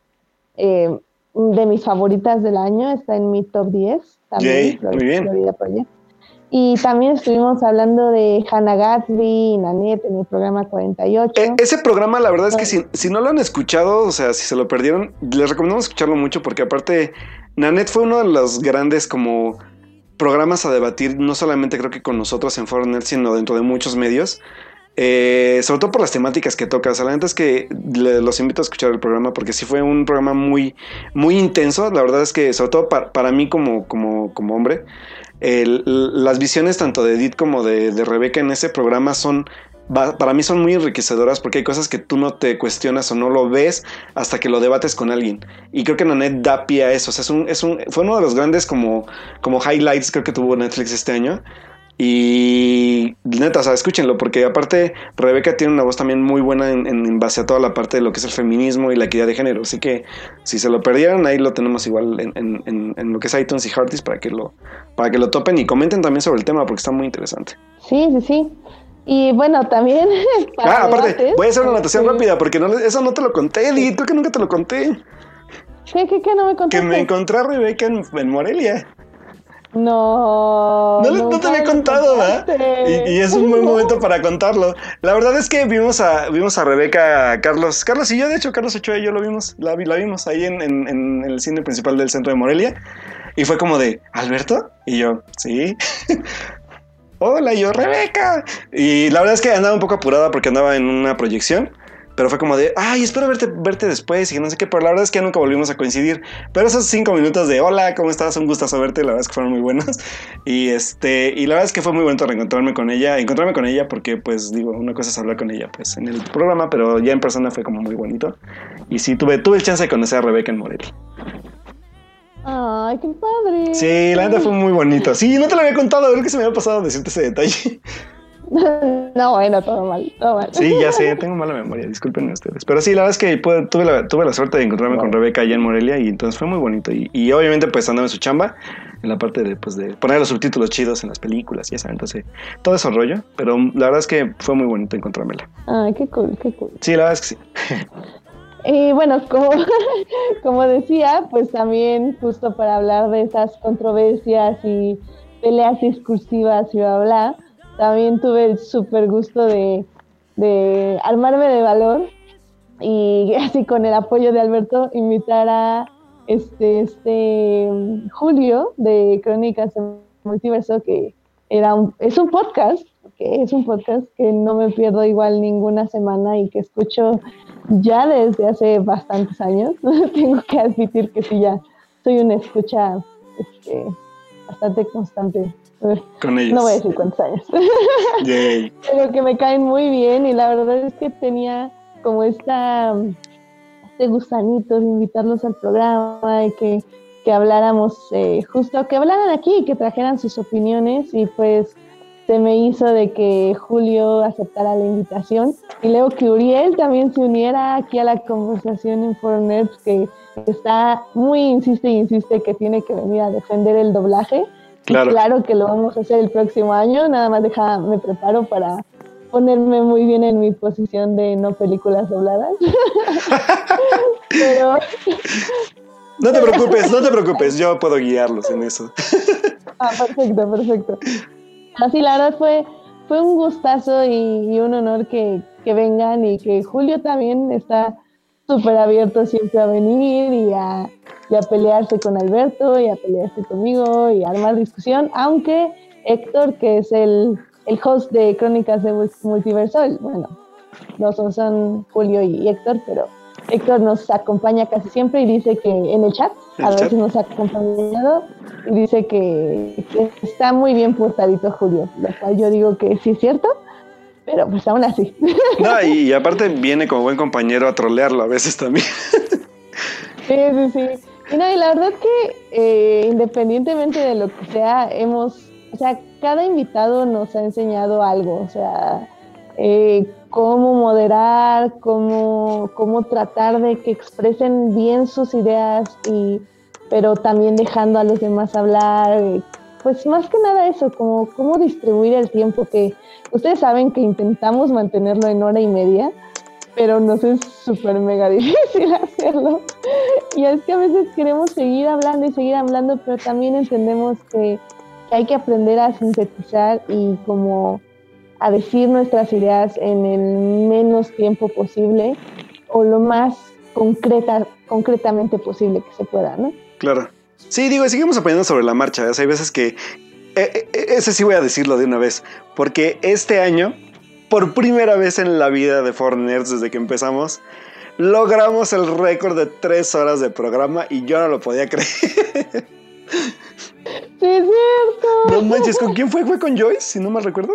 eh, de mis favoritas del año, está en mi top 10. También, muy bien. Florida Project. Y también estuvimos hablando de Hannah Gatsby y Nanette en el programa 48. E, ese programa, la verdad es que si, si, no lo han escuchado, o sea, si se lo perdieron, les recomendamos escucharlo mucho porque aparte, Nanette fue uno de los grandes como programas a debatir, no solamente creo que con nosotros en Foreigner, sino dentro de muchos medios. Eh, sobre todo por las temáticas que toca. O sea, la es que los invito a escuchar el programa porque sí fue un programa muy, muy intenso. La verdad es que, sobre todo para, mí como, como, como hombre, las visiones tanto de Edith como de, de Rebeca en ese programa son para mí son muy enriquecedoras porque hay cosas que tú no te cuestionas o no lo ves hasta que lo debates con alguien. Y creo que Nanette da pie a eso. O sea, es un, es un, fue uno de los grandes como, como highlights creo que tuvo Netflix este año. Y neta, o sea, escúchenlo, porque aparte Rebeca tiene una voz también muy buena en, base a toda la parte de lo que es el feminismo y la equidad de género. Así que si se lo perdieron, ahí lo tenemos igual en, en lo que es iTunes y Hearties para que lo, para que lo topen y comenten también sobre el tema, porque está muy interesante. Sí, sí, sí. Y bueno, también. ah, aparte, voy a hacer una anotación rápida, porque no, eso no te lo conté, Edith, creo que nunca te lo conté. ¿Qué, qué, qué? No me contaste. Que me encontré a Rebeca en Morelia. No. No, te había contado, ¿verdad? Y, es un buen momento para contarlo. La verdad es que vimos a, vimos a Rebeca, Carlos, Carlos y yo, de hecho, Carlos Ochoa y yo lo vimos, la, la vimos ahí en, en, el cine principal del centro de Morelia. Y fue como de, ¿Alberto? Y yo, sí. Hola, yo, Rebeca. Y la verdad es que andaba un poco apurada porque andaba en una proyección. Pero fue como de, ay, espero verte, verte después y no sé qué, pero la verdad es que ya nunca volvimos a coincidir. Pero esos cinco minutos de, hola, ¿cómo estás? Un gusto verte, la verdad es que fueron muy buenos. Y este, y la verdad es que fue muy bonito reencontrarme con ella, encontrarme con ella porque, pues, digo, una cosa es hablar con ella, pues, en el programa, pero ya en persona fue como muy bonito. Y sí, tuve, tuve el chance de conocer a Rebeca en Morelia. Ay, qué padre. Sí, la verdad fue muy bonito. Sí, no te lo había contado, creo que se me había pasado decirte ese detalle. No, bueno, todo mal, todo mal. Sí, ya sé, tengo mala memoria, disculpen ustedes. Pero sí, la verdad es que tuve, la, tuve la suerte de encontrarme con Rebeca allá en Morelia y entonces fue muy bonito. Y, obviamente pues andaba en su chamba, en la parte de, pues, de poner los subtítulos chidos en las películas y esa, entonces todo ese rollo. Pero la verdad es que fue muy bonito encontrármela. Ay, qué cool, qué cool. Sí, la verdad es que sí. Y bueno, como, como decía, pues también justo para hablar de esas controversias y peleas discursivas y bla, bla, también tuve el súper gusto de, armarme de valor y así con el apoyo de Alberto invitar a este, este Julio de Crónicas de Multiverso, que era un, es un podcast, que es un podcast que no me pierdo igual ninguna semana y que escucho ya desde hace bastantes años. Tengo que admitir que sí, ya soy una escucha este, bastante constante. Con ellos. No voy a decir cuántos años. Pero que me caen muy bien y la verdad es que tenía como esta, este gusanito de invitarlos al programa y que, que habláramos eh, justo, que hablaran aquí, que trajeran sus opiniones y pues se me hizo de que Julio aceptara la invitación y luego que Uriel también se uniera aquí a la conversación en Fortnite, que está muy insiste y insiste que tiene que venir a defender el doblaje. Claro. claro que lo vamos a hacer el próximo año, nada más deja, me preparo para ponerme muy bien en mi posición de no películas dobladas. Pero... No te preocupes, no te preocupes, yo puedo guiarlos en eso. Ah, perfecto, perfecto. Así, la verdad fue, fue un gustazo y, un honor que, vengan y que Julio también está súper abierto siempre a venir y a, pelearse con Alberto y a pelearse conmigo y a armar discusión, aunque Héctor, que es el, host de Crónicas de Multiverso, bueno, no son, son Julio y Héctor, pero Héctor nos acompaña casi siempre y dice que en el chat, a veces nos ha acompañado y dice que, está muy bien portadito Julio, lo cual yo digo que sí es cierto, pero pues aún así. No, y, aparte viene como buen compañero a trolearlo a veces también. Sí, sí, sí. Y no, y la verdad que eh, independientemente de lo que sea, hemos, o sea, cada invitado nos ha enseñado algo, o sea, eh, cómo moderar, cómo, cómo tratar de que expresen bien sus ideas y pero también dejando a los demás hablar, pues más que nada eso, como cómo distribuir el tiempo, que ustedes saben que intentamos mantenerlo en hora y media, pero nos es súper mega difícil hacerlo. Y es que a veces queremos seguir hablando y seguir hablando, pero también entendemos que, que hay que aprender a sintetizar y como a decir nuestras ideas en el menos tiempo posible o lo más concreta, concretamente posible que se pueda, ¿no? Claro. Sí, digo, seguimos aprendiendo sobre la marcha. hay veces que... Eh, eh, ese sí voy a decirlo de una vez. Porque este año, por primera vez en la vida de Forners desde que empezamos, logramos el récord de tres horas de programa y yo no lo podía creer. Sí, es cierto. No manches, ¿con quién fue? ¿Fue con Joyce, si no me recuerdo?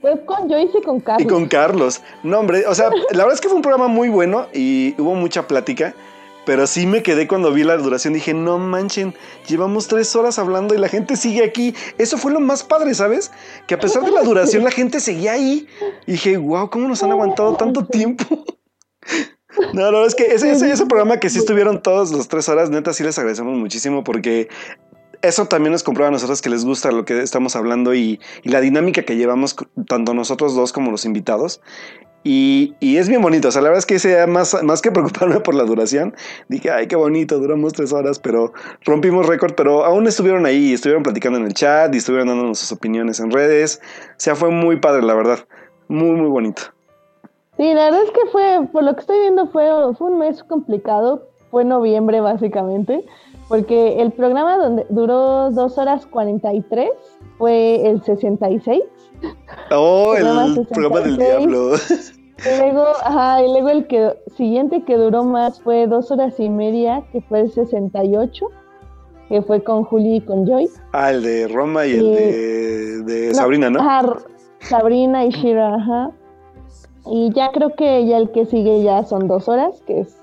Fue con Joyce y con Carlos. Y con Carlos. No, hombre, o sea, la verdad es que fue un programa muy bueno y hubo mucha plática. Pero sí me quedé cuando vi la duración. Dije, no manchen, llevamos tres horas hablando y la gente sigue aquí. Eso fue lo más padre, ¿sabes? Que a pesar de la duración, la gente seguía ahí. Y dije, wow, ¿cómo nos han aguantado tanto tiempo? No, verdad es que ese, ese, ese, programa que sí estuvieron todas las tres horas, neta, sí les agradecemos muchísimo porque eso también nos comprueba a nosotros que les gusta lo que estamos hablando y, la dinámica que llevamos tanto nosotros dos como los invitados. Y, es bien bonito, o sea, la verdad es que sea más, más que preocuparme por la duración, dije, ay, qué bonito, duramos tres horas, pero rompimos récord, pero aún estuvieron ahí, estuvieron platicando en el chat y estuvieron dándonos sus opiniones en redes, o sea, fue muy padre, la verdad, muy, muy bonito. Sí, la verdad es que fue, por lo que estoy viendo, fue, fue un mes complicado, fue noviembre básicamente, porque el programa donde duró dos horas 43 fue el 66. Oh, el programa del diablo. Y luego, ajá, y luego el que siguiente que duró más fue dos horas y media, que fue el 68, que fue con Juli y con Joy. Ah, el de Roma y, el de, Sabrina, ¿no? Ajá, Sabrina y Shira, ajá. Y ya creo que ya el que sigue ya son dos horas, que es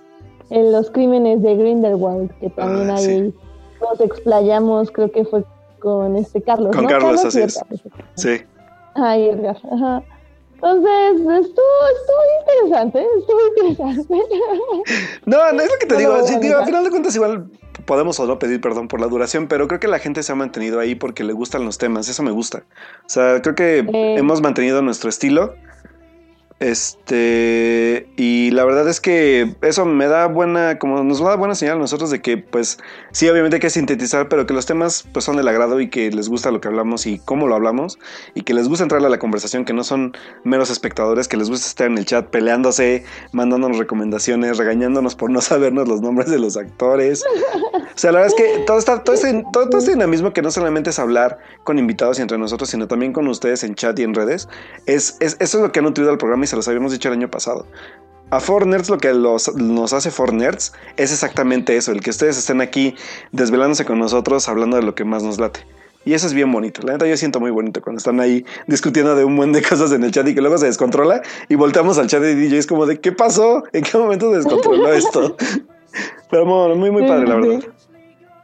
en los crímenes de Grindelwald, que también ah, ahí nos explayamos, creo que fue con este Carlos. Con Carlos, así es. Sí. Ay, Edgar. Ajá. Entonces, estuvo, estuvo interesante, estuvo interesante. No, no es lo que te digo. Sí, digo, al final de cuentas, igual podemos o no pedir perdón por la duración, pero creo que la gente se ha mantenido ahí porque le gustan los temas. Eso me gusta. O sea, creo que eh. hemos mantenido nuestro estilo este, y la verdad es que eso me da buena, como nos da buena señal a nosotros de que, pues, sí, obviamente hay que sintetizar, pero que los temas, pues, son del agrado y que les gusta lo que hablamos y cómo lo hablamos, y que les gusta entrar a la conversación, que no son meros espectadores, que les gusta estar en el chat peleándose, mandándonos recomendaciones, regañándonos por no sabernos los nombres de los actores. O sea, la verdad es que todo, está, todo, este, todo, todo este dinamismo que no solamente es hablar con invitados y entre nosotros, sino también con ustedes en chat y en redes, es, es eso es lo que ha nutrido al programa y se los habíamos dicho el año pasado. A Fornerds lo que nos hace Fornerds es exactamente eso, el que ustedes estén aquí desvelándose con nosotros, hablando de lo que más nos late. Y eso es bien bonito. La neta yo siento muy bonito cuando están ahí discutiendo de un buen de cosas en el chat y que luego se descontrola y volteamos al chat de DJ es como de ¿qué pasó? ¿En qué momento se descontroló esto? Pero muy, muy padre, la verdad.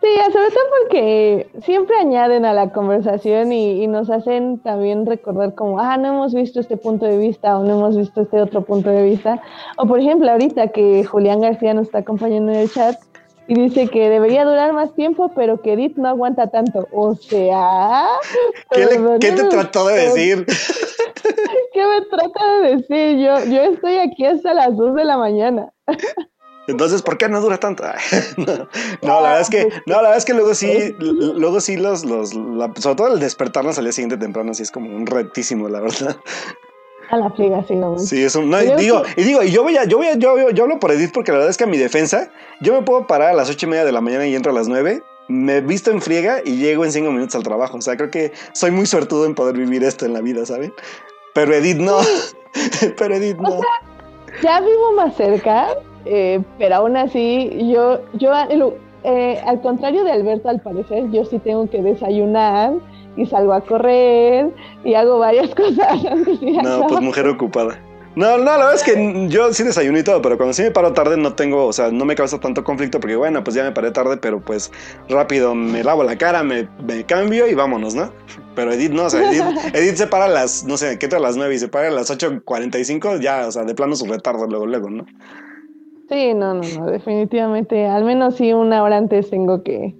Sí, sobre todo porque siempre añaden a la conversación y, nos hacen también recordar como, ah, no hemos visto este punto de vista o no hemos visto este otro punto de vista. O por ejemplo, ahorita que Julián García nos está acompañando en el chat y dice que debería durar más tiempo, pero que Edith no aguanta tanto. O sea... ¿Qué, ¿qué te trató de decir? ¿Qué me trata de decir? Yo, yo estoy aquí hasta las 2 de la mañana. Entonces, ¿por qué no dura tanto? no, la verdad es que, no, la verdad es que luego sí, luego sí los, los sobre todo el despertarnos al día siguiente temprano, sí es como un retísimo, la verdad. A la friga, sí, no. Sí, es un, no, y digo, y digo, y yo voy a, yo voy a, yo, yo, hablo por Edith porque la verdad es que a mi defensa, yo me puedo parar a las ocho y media de la mañana y entro a las nueve, me visto en friega y llego en cinco minutos al trabajo. O sea, creo que soy muy suertudo en poder vivir esto en la vida, ¿saben? Pero Edith no. Pero Edith no. ya vivo más cerca eh, pero aún así, yo, yo eh, al contrario de Alberto, al parecer, yo sí tengo que desayunar y salgo a correr y hago varias cosas No, pues mujer ocupada. No, no, la verdad es que yo sí desayuno y todo, pero cuando sí me paro tarde no tengo, o sea, no me causa tanto conflicto porque bueno, pues ya me paré tarde, pero pues rápido me lavo la cara, me, cambio y vámonos, ¿no? Pero Edith no, o sea, Edith, se para a las, no sé, ¿qué tal? A las 9 y se para a las 8.45, ya, o sea, de plano su retardo luego, luego, ¿no? Sí, no, no, no, definitivamente, al menos sí una hora antes tengo que,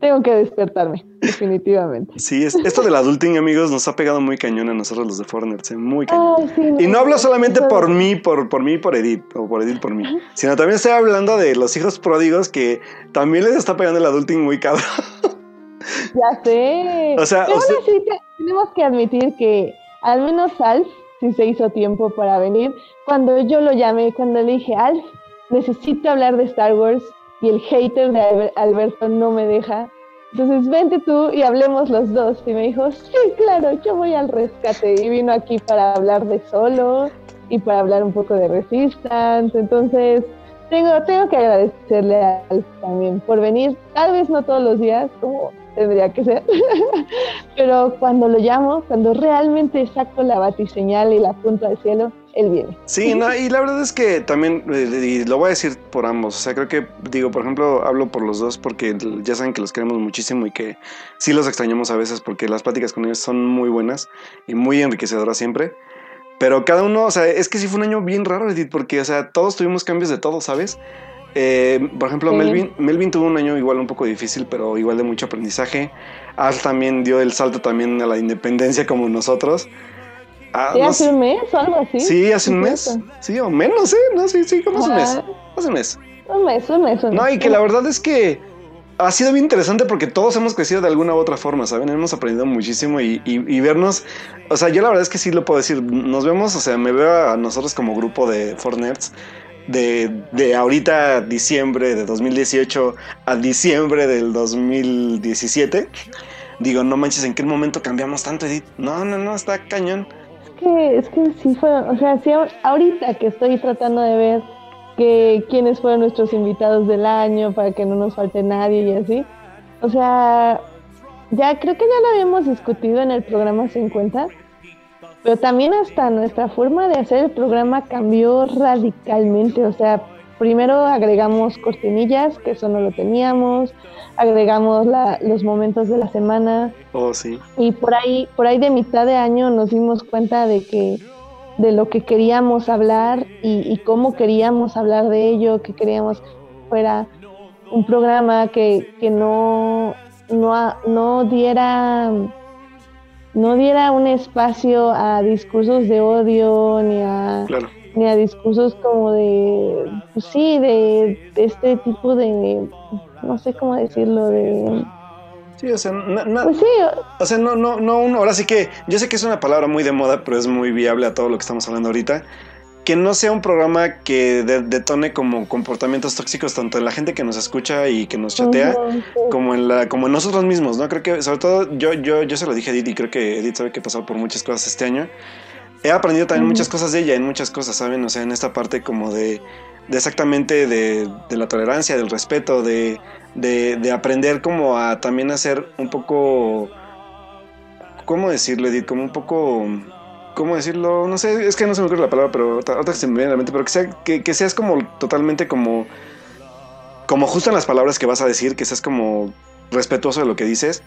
tengo que despertarme. definitivamente. Sí, es, esto del adulting, amigos, nos ha pegado muy cañón a nosotros los de Fortnite, ¿eh? muy cañón. y no hablo solamente por mí, por, por mí, por Edith, o por Edith por mí, sino también estoy hablando de los hijos pródigos que también les está pegando el adulting muy cabrón. Ya sé. O sea, Pero tenemos que admitir que al menos Alf sí se hizo tiempo para venir. Cuando yo lo llamé, cuando le dije, Alf, necesito hablar de Star Wars y el hater de Alberto no me deja. Entonces vente tú y hablemos los dos. Y me dijo, sí, claro, yo voy al rescate. Y vino aquí para hablar de solo y para hablar un poco de Resistance. Entonces, tengo, tengo que agradecerle a Alf también por venir, tal vez no todos los días, como tendría que ser. Pero cuando lo llamo, cuando realmente saco la batiseñal y la punta al cielo, él viene. Sí, no, y la verdad es que también, eh, y lo voy a decir por ambos, o sea, creo que, digo, por ejemplo, hablo por los dos porque ya saben que los queremos muchísimo y que sí los extrañamos a veces porque las pláticas con ellos son muy buenas y muy enriquecedoras siempre. Pero cada uno, o sea, es que sí fue un año bien raro, Edith, porque, o sea, todos tuvimos cambios de todo, ¿sabes? Eh, por ejemplo, Melvin, Melvin tuvo un año igual un poco difícil, pero igual de mucho aprendizaje. Al también dio el salto también a la independencia como nosotros. Ah, ¿Sí, hace un mes o algo así? Sí, hace un mes. Sí, o menos, ¿eh? No, sí, sí, como hace un mes. Hace un mes. Un mes, un mes. No, y que la verdad es que ha sido bien interesante porque todos hemos crecido de alguna u otra forma, ¿saben? Hemos aprendido muchísimo y, y, vernos, o sea, yo la verdad es que sí lo puedo decir, nos vemos, o sea, me veo a nosotros como grupo de Fortnerds de, de ahorita diciembre de 2018 a diciembre del 2017, digo, no manches, ¿en qué momento cambiamos tanto, Edith? No, no, no, está cañón. Que, es que sí fue, o sea, sí, ahorita que estoy tratando de ver que quiénes fueron nuestros invitados del año para que no nos falte nadie y así. O sea, ya creo que ya lo habíamos discutido en el programa 50, pero también hasta nuestra forma de hacer el programa cambió radicalmente. O sea, primero agregamos cortinillas, que eso no lo teníamos, agregamos los momentos de la semana. Oh, sí. Y por ahí, por ahí de mitad de año nos dimos cuenta de que de lo que queríamos hablar y, cómo queríamos hablar de ello, que queríamos que fuera un programa que, que no, no, no diera no diera un espacio a discursos de odio ni a ni a discursos como de pues sí de, este tipo de no sé cómo decirlo de sí o sea pues o sea no no no uno ahora sí que yo sé que es una palabra muy de moda pero es muy viable a todo lo que estamos hablando ahorita que no sea un programa que detone como comportamientos tóxicos tanto en la gente que nos escucha y que nos chatea como en la como en nosotros mismos, ¿no? Creo que sobre todo yo yo yo se lo dije a Edith y creo que Edith sabe que he pasado por muchas cosas este año. He aprendido también muchas cosas de ella, en muchas cosas, ¿saben? O sea, en esta parte como de, de exactamente de, de, la tolerancia, del respeto, de, de, aprender como a también hacer un poco, ¿cómo decirlo, Edith? Como un poco ¿Cómo decirlo? No sé, es que no se me ocurre la palabra, pero otra se me viene a la mente, pero que, sea, que, seas como totalmente como. Como justo en las palabras que vas a decir, que seas como respetuoso de lo que dices.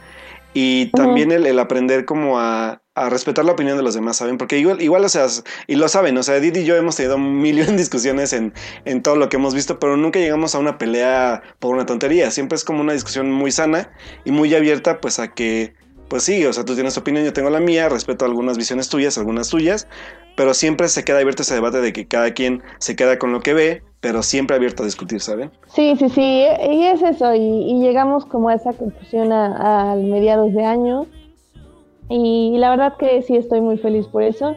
Y también el, aprender como a, respetar la opinión de los demás, ¿saben? Porque igual, igual, o sea, y lo saben, o sea, Didi y yo hemos tenido un millón de discusiones en, en todo lo que hemos visto, pero nunca llegamos a una pelea por una tontería. Siempre es como una discusión muy sana y muy abierta, pues a que pues sí, o sea, tú tienes tu opinión, yo tengo la mía, respeto algunas visiones tuyas, algunas tuyas, pero siempre se queda abierto ese debate de que cada quien se queda con lo que ve, pero siempre abierto a discutir, ¿saben? Sí, sí, sí, y es eso, y, llegamos como a esa conclusión a, mediados de año, y la verdad que sí estoy muy feliz por eso.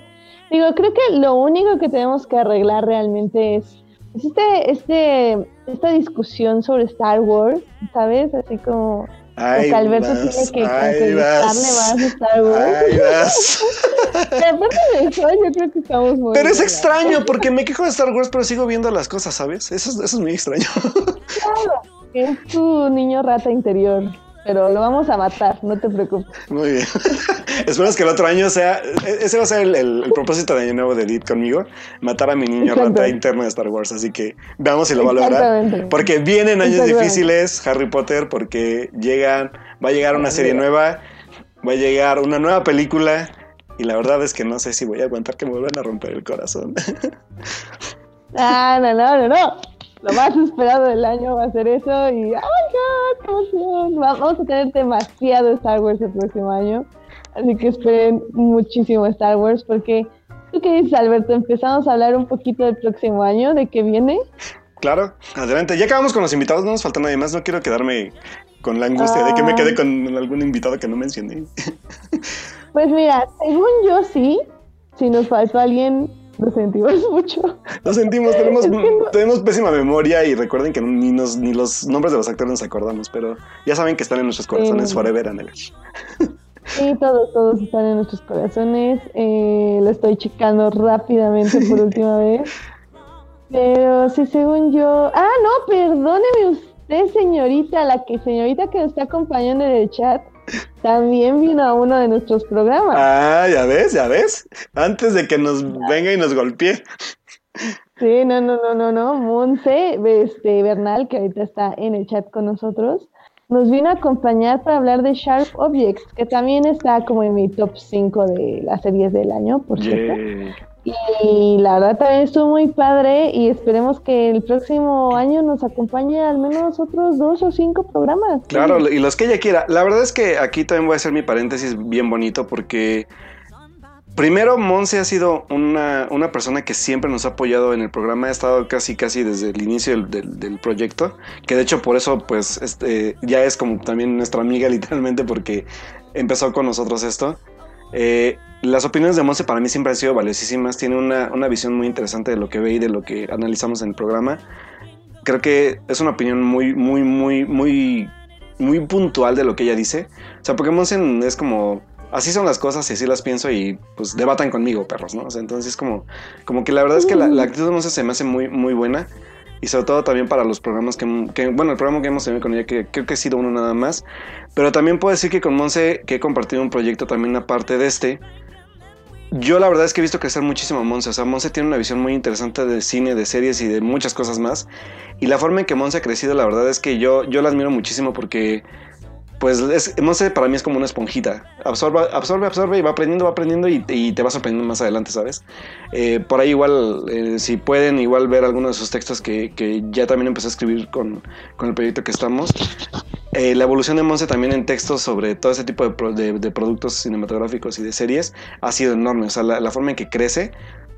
Digo, creo que lo único que tenemos que arreglar realmente es, es este, este, esta discusión sobre Star Wars, ¿sabes? Así como Ay, Alberto tiene que conquistarle más a Star Wars. Ay, vas. pero aparte de eso, yo creo que estamos muy. Pero es extraño, porque me quejo de Star Wars, pero sigo viendo las cosas, ¿sabes? Eso, eso es muy extraño. Claro, es tu niño rata interior pero lo vamos a matar, no te preocupes. Muy bien. Esperamos que el otro año sea. Ese va a ser el, propósito de año nuevo de Edith conmigo: matar a mi niño rata interno de Star Wars. Así que veamos si lo va a lograr. Porque vienen años difíciles, Harry Potter, porque llegan, va a llegar una serie nueva, va a llegar una nueva película. Y la verdad es que no sé si voy a aguantar que me vuelvan a romper el corazón. Ah, no, no, no, no. Lo más esperado del año va a ser eso y ¡oh my god! Vamos a tener demasiado Star Wars el próximo año, así que esperen muchísimo Star Wars porque ¿tú qué dices Alberto? Empezamos a hablar un poquito del próximo año, de qué viene. Claro, adelante. Ya acabamos con los invitados, no nos falta nadie más. No quiero quedarme con la angustia de que me quede con algún invitado que no mencioné. Pues mira, según yo sí, si nos faltó alguien, lo sentimos mucho. Lo sentimos, tenemos, tenemos pésima memoria y recuerden que ni, nos, ni los nombres de los actores nos acordamos, pero ya saben que están en nuestros corazones forever and ever. Sí, todos, todos están en nuestros corazones. Eh, lo estoy checando rápidamente por última vez. Pero sí, según yo. Ah, no, perdóneme usted, señorita, la que señorita que nos está acompañando en el chat. También vino a uno de nuestros programas. Ah, ya ves, ya ves. Antes de que nos venga y nos golpee. Sí, no, no, no, no, no. Monse este, Bernal, que ahorita está en el chat con nosotros, nos vino a acompañar para hablar de Sharp Objects, que también está como en mi top 5 de las series del año, por cierto. Y la verdad también estuvo muy padre y esperemos que el próximo año nos acompañe al menos otros dos o cinco programas. Claro, y los que ella quiera. La verdad es que aquí también voy a hacer mi paréntesis bien bonito porque primero Monse ha sido una, una persona que siempre nos ha apoyado en el programa, ha estado casi casi desde el inicio del, del, proyecto, que de hecho por eso pues este, ya es como también nuestra amiga literalmente porque empezó con nosotros esto. Eh, las opiniones de Monse para mí siempre han sido valiosísimas. Tiene una, una, visión muy interesante de lo que ve y de lo que analizamos en el programa. Creo que es una opinión muy, muy, muy, muy, muy puntual de lo que ella dice. O sea, porque Monse es como, así son las cosas y así las pienso y pues debatan conmigo, perros, ¿no? O entonces como, como que la verdad es que la, la actitud de Monse se me hace muy, muy buena y sobre todo también para los programas que, bueno, el programa que hemos tenido con ella, que creo que ha sido uno nada más, pero también puedo decir que con Monse, que he compartido un proyecto también aparte de este, yo la verdad es que he visto crecer muchísimo a Monse, o sea, Monse tiene una visión muy interesante de cine, de series y de muchas cosas más, y la forma en que Monse ha crecido, la verdad es que yo, yo la admiro muchísimo porque pues es, no sé, para mí es como una esponjita. Absorbe, absorbe, absorbe y va aprendiendo, va aprendiendo y, te va sorprendiendo más adelante, ¿sabes? Eh, por ahí igual, eh, si pueden igual ver algunos de sus textos que, que ya también empecé a escribir con, con el proyecto que estamos. Eh, la evolución de Monse también en textos sobre todo ese tipo de, de, productos cinematográficos y de series ha sido enorme. O sea, la, la, forma en que crece,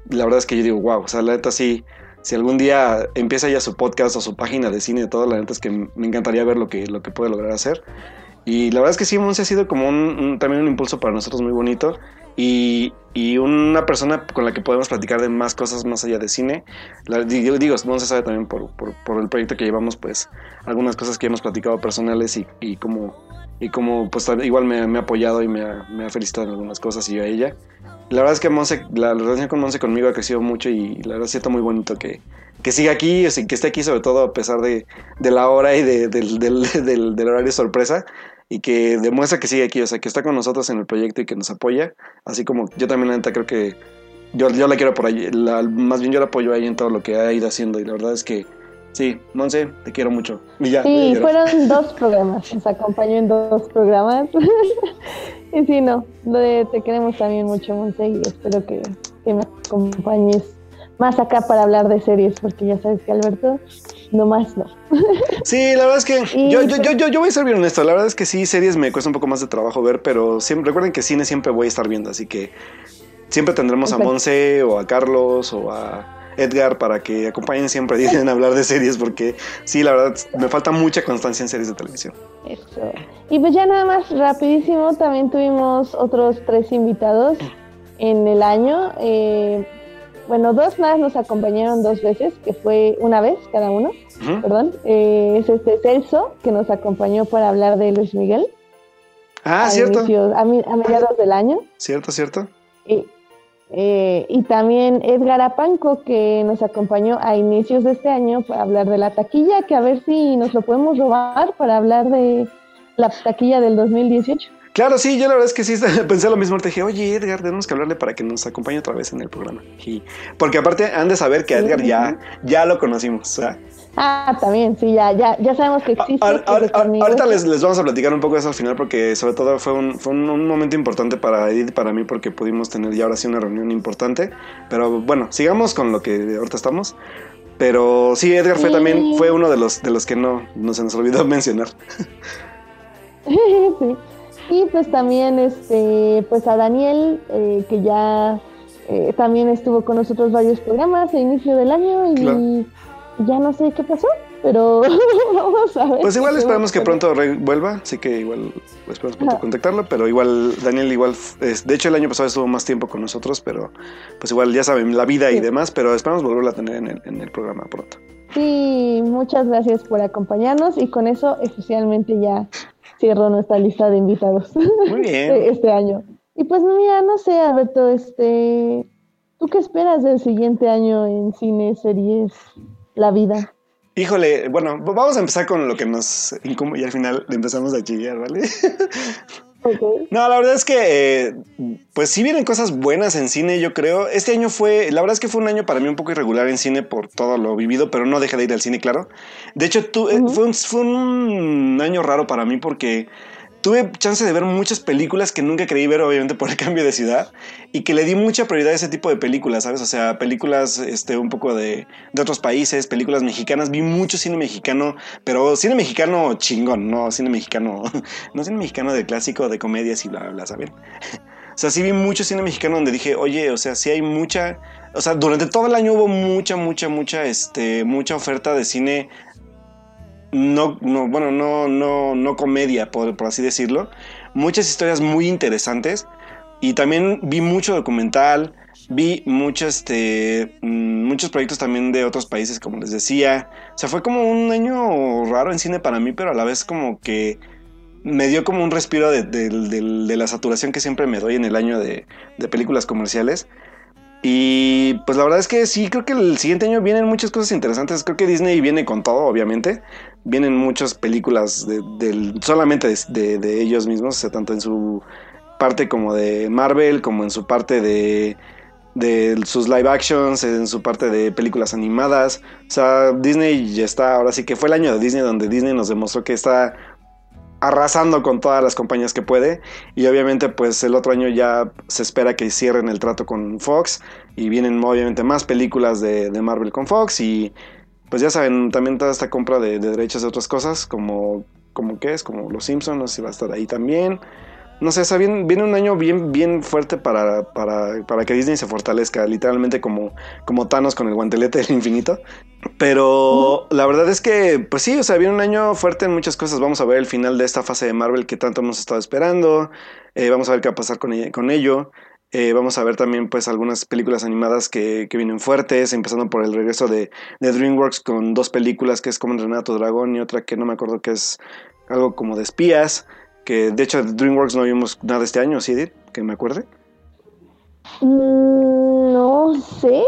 la verdad es que yo digo, wow, o sea, la neta sí si algún día empieza ya su podcast o su página de cine y todo, la neta es que me encantaría ver lo que, lo que puede lograr hacer. Y la verdad es que sí, Monse ha sido como un, también un impulso para nosotros muy bonito. Y, y, una persona con la que podemos platicar de más cosas más allá de cine. La, digo, digo, Monse sabe también por, por, por, el proyecto que llevamos, pues algunas cosas que hemos platicado personales y, y como, y como pues igual me, me, ha apoyado y me ha, me ha, felicitado en algunas cosas y yo a ella. La verdad es que Monse, la, relación con Monse conmigo ha crecido mucho y la verdad siento muy bonito que, que siga aquí, que esté aquí sobre todo a pesar de, de la hora y de, del, del, del, del horario sorpresa y que demuestra que sigue aquí, o sea, que está con nosotros en el proyecto y que nos apoya, así como yo también la neta creo que yo, yo la quiero por ahí, la, más bien yo la apoyo ahí en todo lo que ha ido haciendo y la verdad es que sí, Monse, te quiero mucho. Y ya, sí, fueron dos programas, nos acompañó en dos programas. Y sí, no, te queremos también mucho Monse y espero que, que me acompañes más acá para hablar de series, porque ya sabes que Alberto no más no. Sí, la verdad es que yo, yo, yo, yo, voy a ser bien honesto. La verdad es que sí, series me cuesta un poco más de trabajo ver, pero siempre recuerden que cine siempre voy a estar viendo, así que siempre tendremos a Monse o a Carlos o a Edgar para que acompañen siempre dicen a hablar de series, porque sí, la verdad me falta mucha constancia en series de televisión. Eso. Y pues ya nada más rapidísimo, también tuvimos otros tres invitados en el año. Eh, bueno, dos más nos acompañaron dos veces, que fue una vez cada uno, perdón. Eh, es este Celso, que nos acompañó para hablar de Luis Miguel. Ah, cierto. a, mediados del año. Cierto, cierto. Y, eh, y también Edgar Apanco, que nos acompañó a inicios de este año para hablar de la taquilla, que a ver si nos lo podemos robar para hablar de la taquilla del 2018. Claro, sí, yo la verdad es que sí pensé lo mismo. Te dije, oye, Edgar, tenemos que hablarle para que nos acompañe otra vez en el programa. Y, porque aparte han de saber que a Edgar ya, ya lo conocimos. Ah, también, sí, ya, ya, ya sabemos que existe. ahorita les, les, vamos a platicar un poco de eso al final porque sobre todo fue un, fue un, momento importante para Edith y para mí porque pudimos tener ya ahora sí una reunión importante. Pero bueno, sigamos con lo que ahorita estamos. Pero sí, Edgar fue también, fue uno de los, de los que no, no se nos olvidó mencionar. sí. Y pues también este, pues a Daniel, eh, que ya eh, también estuvo con nosotros varios programas a inicio del año y ya no sé qué pasó, pero vamos a ver. Pues igual esperamos que pronto vuelva, así que igual esperamos pronto contactarlo, pero igual Daniel igual, de hecho el año pasado estuvo más tiempo con nosotros, pero pues igual ya saben, la vida y demás, pero esperamos volverlo a tener en el, en el programa pronto. Sí, muchas gracias por acompañarnos y con eso oficialmente ya cierro nuestra lista de invitados Muy bien. este año. Y pues mira, no sé, Alberto, este, ¿tú qué esperas del siguiente año en cine, series, la vida? Híjole, bueno, vamos a empezar con lo que nos incumbe y al final empezamos a chillar, ¿vale? No, la verdad es que, eh, pues sí vienen cosas buenas en cine, yo creo. Este año fue, la verdad es que fue un año para mí un poco irregular en cine por todo lo vivido, pero no dejé de ir al cine, claro. De hecho, tú, eh, fue, fue un año raro para mí porque tuve chance de ver muchas películas que nunca creí ver, obviamente por el cambio de ciudad, y que le di mucha prioridad a ese tipo de películas, ¿sabes? O sea, películas este, un poco de, de otros países, películas mexicanas. Vi mucho cine mexicano, pero cine mexicano chingón, no cine mexicano, no cine mexicano de clásico, de comedias y bla, bla, bla, ¿saben? O sea, sí vi mucho cine mexicano donde dije, oye, o sea, sí hay mucha, o sea, durante todo el año hubo mucha, mucha, mucha, este, mucha oferta de cine no, no, bueno, no, no, no comedia, por, así decirlo. Muchas historias muy interesantes. Y también vi mucho documental, vi muchos, este, mm, muchos proyectos también de otros países, como les decía. O sea, fue como un año raro en cine para mí, pero a la vez como que me dio como un respiro de, la saturación que siempre me doy en el año de, de películas comerciales. Y pues la verdad es que sí, creo que el siguiente año vienen muchas cosas interesantes. Creo que Disney viene con todo, obviamente. Vienen muchas películas de, solamente de, ellos mismos, o sea, tanto en su parte como de Marvel, como en su parte de, de sus live actions, en su parte de películas animadas. O sea, Disney ya está, ahora sí que fue el año de Disney donde Disney nos demostró que está arrasando con todas las compañías que puede. Y obviamente, pues el otro año ya se espera que cierren el trato con Fox. Y vienen obviamente más películas de, Marvel con Fox. Y pues ya saben, también toda esta compra de, derechos de otras cosas, como, como qué es, como Los Simpsons, no sé si va a estar ahí también no sé, viene, un año bien, bien fuerte para, para, que Disney se fortalezca, literalmente como, como Thanos con el guantelete del infinito. Pero la verdad es que, pues sí, o sea, viene un año fuerte en muchas cosas. Vamos a ver el final de esta fase de Marvel que tanto hemos estado esperando. Eh, vamos a ver qué va a pasar con, con ello. Eh, vamos a ver también pues algunas películas animadas que, vienen fuertes, empezando por el regreso de, de, DreamWorks con dos películas que es como tu dragón y otra que no me acuerdo que es algo como de espías. Que de hecho DreamWorks no vimos nada este año, ¿sí, Edith? Que me acuerde. Mm, no sé.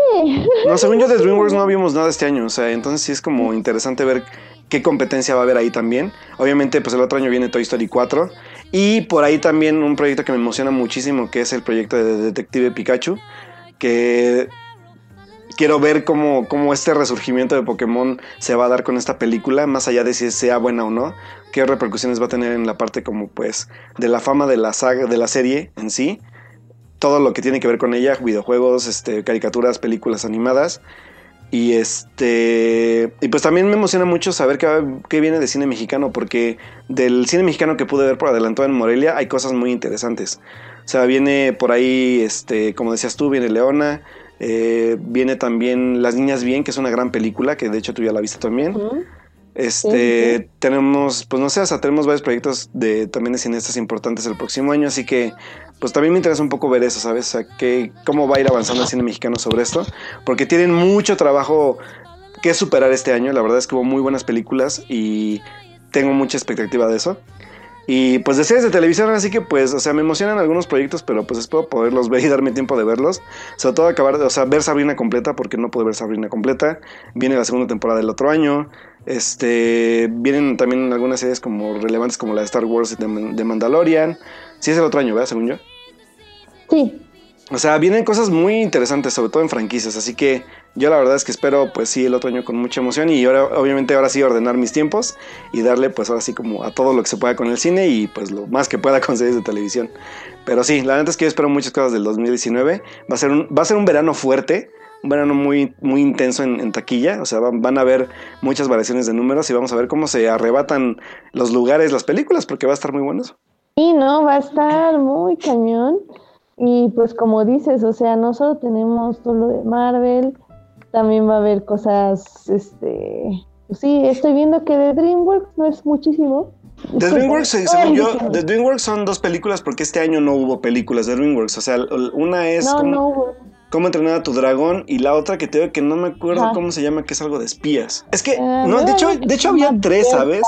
No, según yo de DreamWorks no vimos nada este año, o sea, entonces sí es como interesante ver qué competencia va a haber ahí también. Obviamente, pues el otro año viene Toy Story 4 y por ahí también un proyecto que me emociona muchísimo, que es el proyecto de Detective Pikachu, que quiero ver cómo, cómo, este resurgimiento de Pokémon se va a dar con esta película, más allá de si sea buena o no, qué repercusiones va a tener en la parte como pues de la fama de la saga, de la serie en sí, todo lo que tiene que ver con ella, videojuegos, este, caricaturas, películas animadas. Y este. Y pues también me emociona mucho saber qué, viene de cine mexicano, porque del cine mexicano que pude ver por adelantado en Morelia hay cosas muy interesantes. O sea, viene por ahí, este, como decías tú, viene Leona, eh, viene también Las Niñas Bien, que es una gran película, que de hecho tú ya la viste también. Este, tenemos, pues no sé, o tenemos varios proyectos de también de cineastas importantes el próximo año, así que pues también me interesa un poco ver eso, ¿sabes? O sea, que, cómo va a ir avanzando el cine mexicano sobre esto, porque tienen mucho trabajo que superar este año, la verdad es que hubo muy buenas películas y tengo mucha expectativa de eso. Y pues de series de televisión, así que pues, o sea, me emocionan algunos proyectos, pero pues espero poderlos ver y darme tiempo de verlos. Sobre todo acabar, o sea, ver Sabrina completa, porque no puedo ver Sabrina completa. Viene la segunda temporada del otro año. Este, vienen también algunas series como relevantes como la de Star Wars de, de Mandalorian. Sí es el otro año, ¿verdad? Según yo. Sí. O sea, vienen cosas muy interesantes, sobre todo en franquicias, así que yo la verdad es que espero, pues sí, el otro año con mucha emoción y ahora, obviamente ahora sí ordenar mis tiempos y darle pues ahora sí como a todo lo que se pueda con el cine y pues lo más que pueda con de televisión. Pero sí, la verdad es que yo espero muchas cosas del 2019. Va a ser un, va a ser un verano fuerte, un verano muy, muy intenso en, taquilla. O sea, van, a ver muchas variaciones de números y vamos a ver cómo se arrebatan los lugares, las películas, porque va a estar muy bueno eso. Sí, no, va a estar muy cañón. Y pues como dices, o sea, no solo tenemos todo lo de Marvel, también va a haber cosas, este, pues sí, estoy viendo que de DreamWorks no es muchísimo. De DreamWorks, según yo, de DreamWorks son dos películas porque este año no hubo películas de DreamWorks. O sea, una es no, no hubo. Cómo entrenar a tu dragón y la otra que te digo que no me acuerdo cómo se llama, que es algo de espías. Es que, ah, no, de hecho, de hecho había tres, ¿sabes?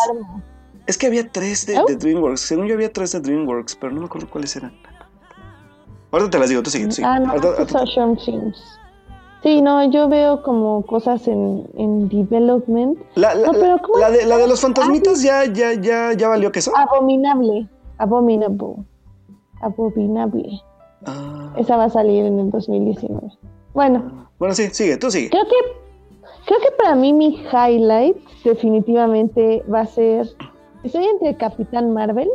Es que había tres de, DreamWorks. Según yo había tres de DreamWorks, pero no me acuerdo cuáles eran. Ahorita te las digo, tú sigue, tú Ah, no, Sí, no, yo veo como cosas en, en development. La, la, de, la de los fantasmitas ya, ya, ya, ya valió que eso. Abominable. Abominable. Abominable. Ah. Esa va a salir en el 2019. Bueno. Bueno, sí, sigue, tú sigue. Creo que, creo que para mí mi highlight definitivamente va a ser. Estoy entre Capitán Marvel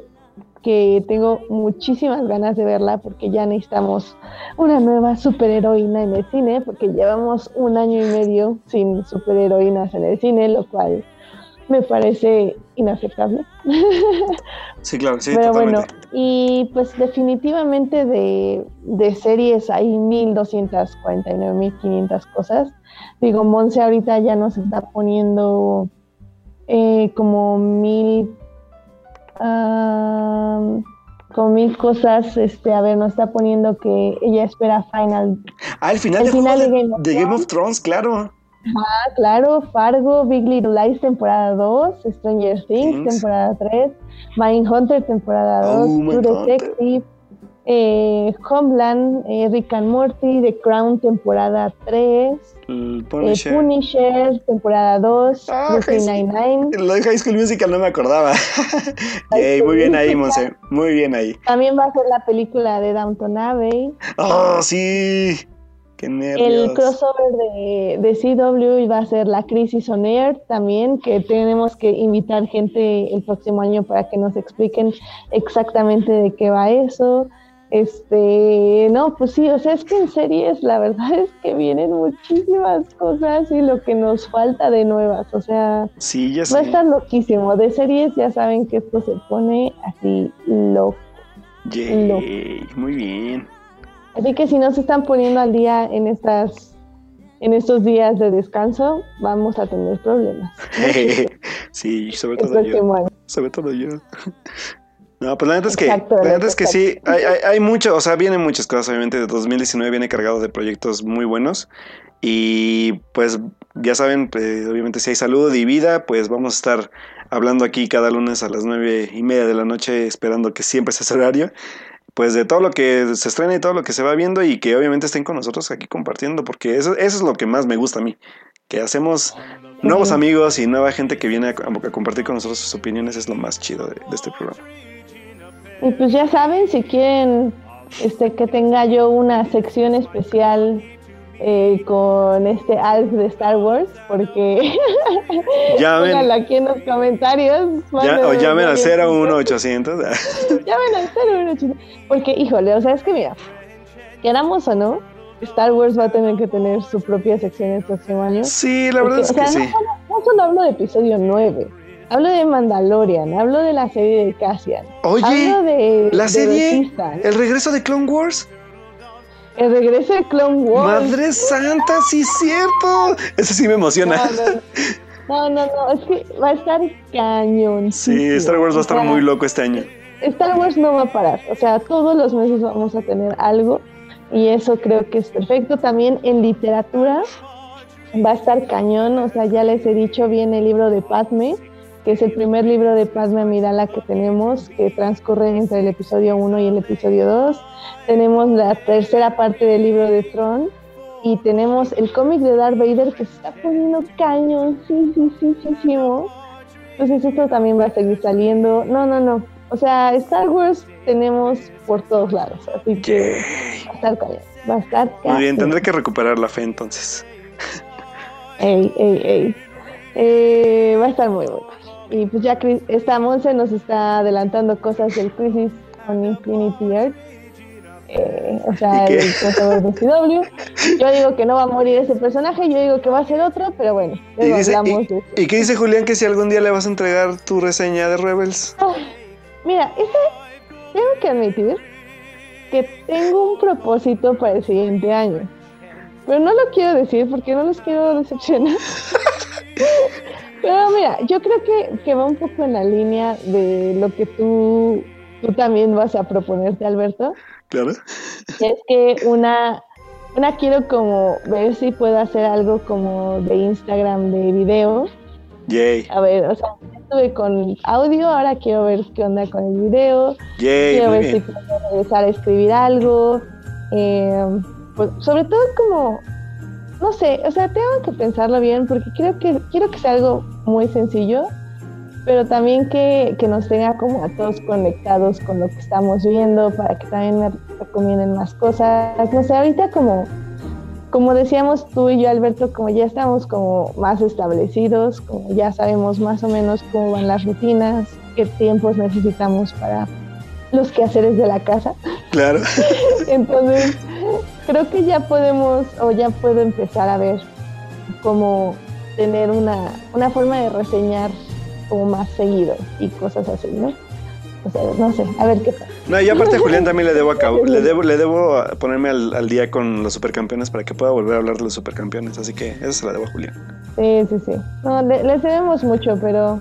que tengo muchísimas ganas de verla porque ya necesitamos una nueva superheroína en el cine, porque llevamos un año y medio sin superheroínas en el cine, lo cual me parece inaceptable. Sí, claro, sí. Pero bueno, y pues definitivamente de, de series hay 1249, 1500 cosas. Digo, Monse ahorita ya nos está poniendo eh, como mil con mil cosas, este, a ver, nos está poniendo que ella espera final. Ah, el final, de, Game, of Thrones, claro. Ah, claro, Fargo, Big Little Lies, temporada 2, Stranger Things, temporada 3, Mindhunter, temporada 2, True Detective, eh, Homeland, eh, Rick and Morty, The Crown, temporada 3, eh, Punisher. Punisher. temporada 2, ah, Nine-Nine. Lo de High School Musical no me acordaba. muy bien ahí, Monse, muy bien ahí. También va a ser la película de Downton Abbey. ¡Oh, sí! ¡Qué nervios! El crossover de, de CW va a ser La Crisis on Air también, que tenemos que invitar gente el próximo año para que nos expliquen exactamente de qué va eso. Este, no, pues sí, o sea, es que en series la verdad es que vienen muchísimas cosas y lo que nos falta de nuevas, o sea, sí, ya va a estar loquísimo. De series ya saben que esto se pone así loco. Muy bien. Así que si no se están poniendo al día en estas en estos días de descanso, vamos a tener problemas. sí, sobre todo yo. Sobre todo yo. No, pues la neta es que, la neta es que sí, hay, hay, hay, mucho, o sea, vienen muchas cosas, obviamente, de 2019 viene cargado de proyectos muy buenos y pues ya saben, eh, obviamente si hay salud y vida, pues vamos a estar hablando aquí cada lunes a las nueve y media de la noche, esperando que siempre sea ese horario, pues de todo lo que se estrena y todo lo que se va viendo y que obviamente estén con nosotros aquí compartiendo, porque eso, eso es lo que más me gusta a mí, que hacemos nuevos amigos y nueva gente que viene a, compartir con nosotros sus opiniones, es lo más chido de este programa. Y pues ya saben, si quieren este, que tenga yo una sección especial eh, con este Alf de Star Wars, porque llamen aquí en los comentarios. o llamen al 01800. llamen al 01800. Porque, híjole, o sea, es que mira, queramos o no, Star Wars va a tener que tener su propia sección el próximo año. Sí, la verdad es que sí. no solo hablo de episodio 9 Hablo de Mandalorian, hablo de la serie de Cassian. Oye, de, la serie, el regreso de Clone Wars. El regreso de Clone Wars. Madre Santa, sí cierto. Eso sí me emociona. No, no, no, es que va a estar cañón. Sí, Star Wars va a estar muy loco este año. Star Wars no va a parar, o sea, todos los meses vamos a tener algo y eso creo que es perfecto. También en literatura va a estar cañón, o sea, ya les he dicho, viene el libro de Padme que es el primer libro de Plasma Amidala que tenemos, que transcurre entre el episodio 1 y el episodio 2. Tenemos la tercera parte del libro de Tron y tenemos el cómic de Darth Vader que se está poniendo cañón, sí, sí, sí, sí, sí. Entonces esto también va a seguir saliendo. No, no, no. O sea, Star Wars tenemos por todos lados, así que va a estar cañón. Va a estar cañón. Muy bien, tendré que recuperar la fe entonces. Ey, ey, ey. Eh, va a estar muy bueno. Y pues ya esta Monse nos está adelantando cosas del Crisis on Infinity Earth. eh, o sea, el crossover de CW. Yo digo que no va a morir ese personaje, yo digo que va a ser otro, pero bueno, ¿Y, dice- hablamos y- de y qué dice Julián que si algún día le vas a entregar tu reseña de Rebels? Mira, ese, tengo que admitir que tengo un propósito para el siguiente año. Pero no lo quiero decir porque no los quiero decepcionar. Pero mira, yo creo que, que va un poco en la línea de lo que tú, tú también vas a proponerte, Alberto. Claro. Es que una, una quiero como ver si puedo hacer algo como de Instagram de video. Yay, A ver, o sea, estuve con audio, ahora quiero ver qué onda con el video. yay, Quiero ver si puedo regresar a escribir algo. eh, pues, sobre todo como, no sé, o sea, tengo que pensarlo bien porque creo que quiero que sea algo muy sencillo, pero también que, que nos tenga como a todos conectados con lo que estamos viendo para que también me recomienden más cosas. No sé, ahorita como, como decíamos tú y yo, Alberto, como ya estamos como más establecidos, como ya sabemos más o menos cómo van las rutinas, qué tiempos necesitamos para los quehaceres de la casa. Claro. Entonces, creo que ya podemos o ya puedo empezar a ver cómo tener una, una forma de reseñar como más seguido y cosas así, ¿no? O sea, no sé, a ver qué pasa. No, y aparte a Julián también le debo, acabo- le debo, le debo a- ponerme al, al día con los supercampeones para que pueda volver a hablar de los supercampeones. Así que eso se la debo a Julián. Sí, sí, sí. No, le- les debemos mucho, pero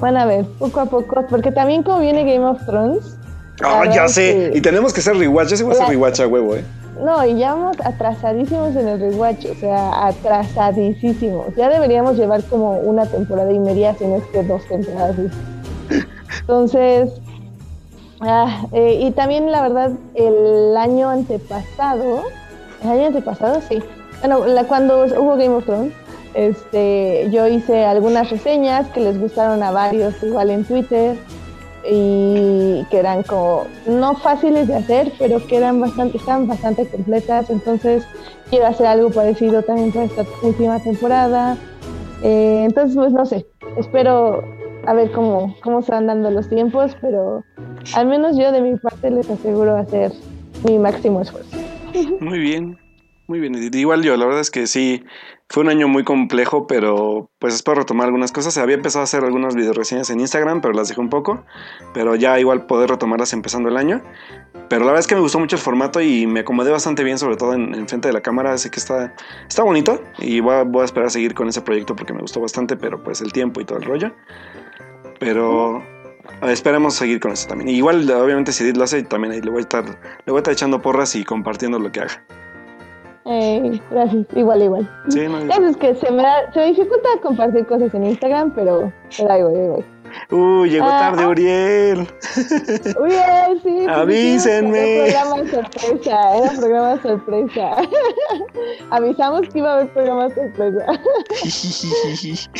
van a ver, poco a poco, porque también como viene Game of Thrones. Ah, ya sé. que- Y tenemos que hacer rewatch. Yo sí voy a hacer rewatch a huevo, eh. No, y ya vamos atrasadísimos en el rewatch, o sea, atrasadísimos. Ya deberíamos llevar como una temporada y media, si no es que dos temporadas. Entonces, ah, eh, y también la verdad, el año antepasado, el año antepasado, sí. Bueno, la- cuando hubo Game of Thrones, este, yo hice algunas reseñas que les gustaron a varios, igual en Twitter y que eran como no fáciles de hacer, pero que eran bastante, estaban bastante completas. Entonces quiero hacer algo parecido también para esta última temporada. Eh, entonces, pues no sé, espero a ver cómo, cómo se van dando los tiempos, pero al menos yo de mi parte les aseguro hacer mi máximo esfuerzo. Muy bien. Muy bien. Igual yo, la verdad es que sí, fue un año muy complejo, pero pues espero retomar algunas cosas. Había empezado a hacer algunas videoreseñas en Instagram, pero las dejé un poco. Pero ya igual poder retomarlas empezando el año. Pero la verdad es que me gustó mucho el formato y me acomodé bastante bien, sobre todo en, en frente de la cámara. Así que está, está bonito y voy a, voy a esperar a seguir con ese proyecto porque me gustó bastante, pero pues el tiempo y todo el rollo. Pero esperemos seguir con eso también. Igual, obviamente, si Edith lo hace, también ahí le voy a estar, le voy a estar echando porras y compartiendo lo que haga. Eh, gracias, igual, igual. Sí, no, Eso es que se me, da- se me dificulta compartir cosas en Instagram, pero, pero ahí voy, ahí voy. Uy, llegó Ah, tarde ah. Uriel. Eh, sí. Avísenme. Era programa sorpresa, era programa sorpresa. Avisamos que iba a haber programa sorpresa.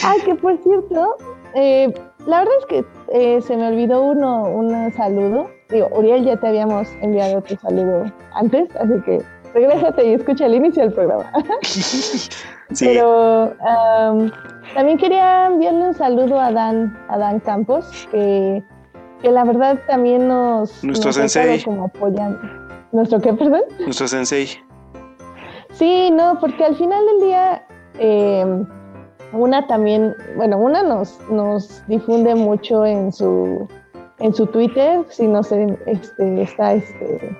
Ah, que por cierto, eh, la verdad es que eh, se me olvidó uno, un saludo. Digo, Uriel, ya te habíamos enviado tu saludo antes, así que regrésate y escucha el inicio del programa. sí, Pero am, también quería enviarle un saludo a Dan, a Dan Campos, que, que la verdad también nos, Nuestro nos sensei. estado como apoyando. ¿Nuestro qué, perdón? nuestro sensei. Sí, no, porque al final del día, eh, una también, bueno, una nos, nos difunde mucho en su, en su Twitter, si nos en- este, está este,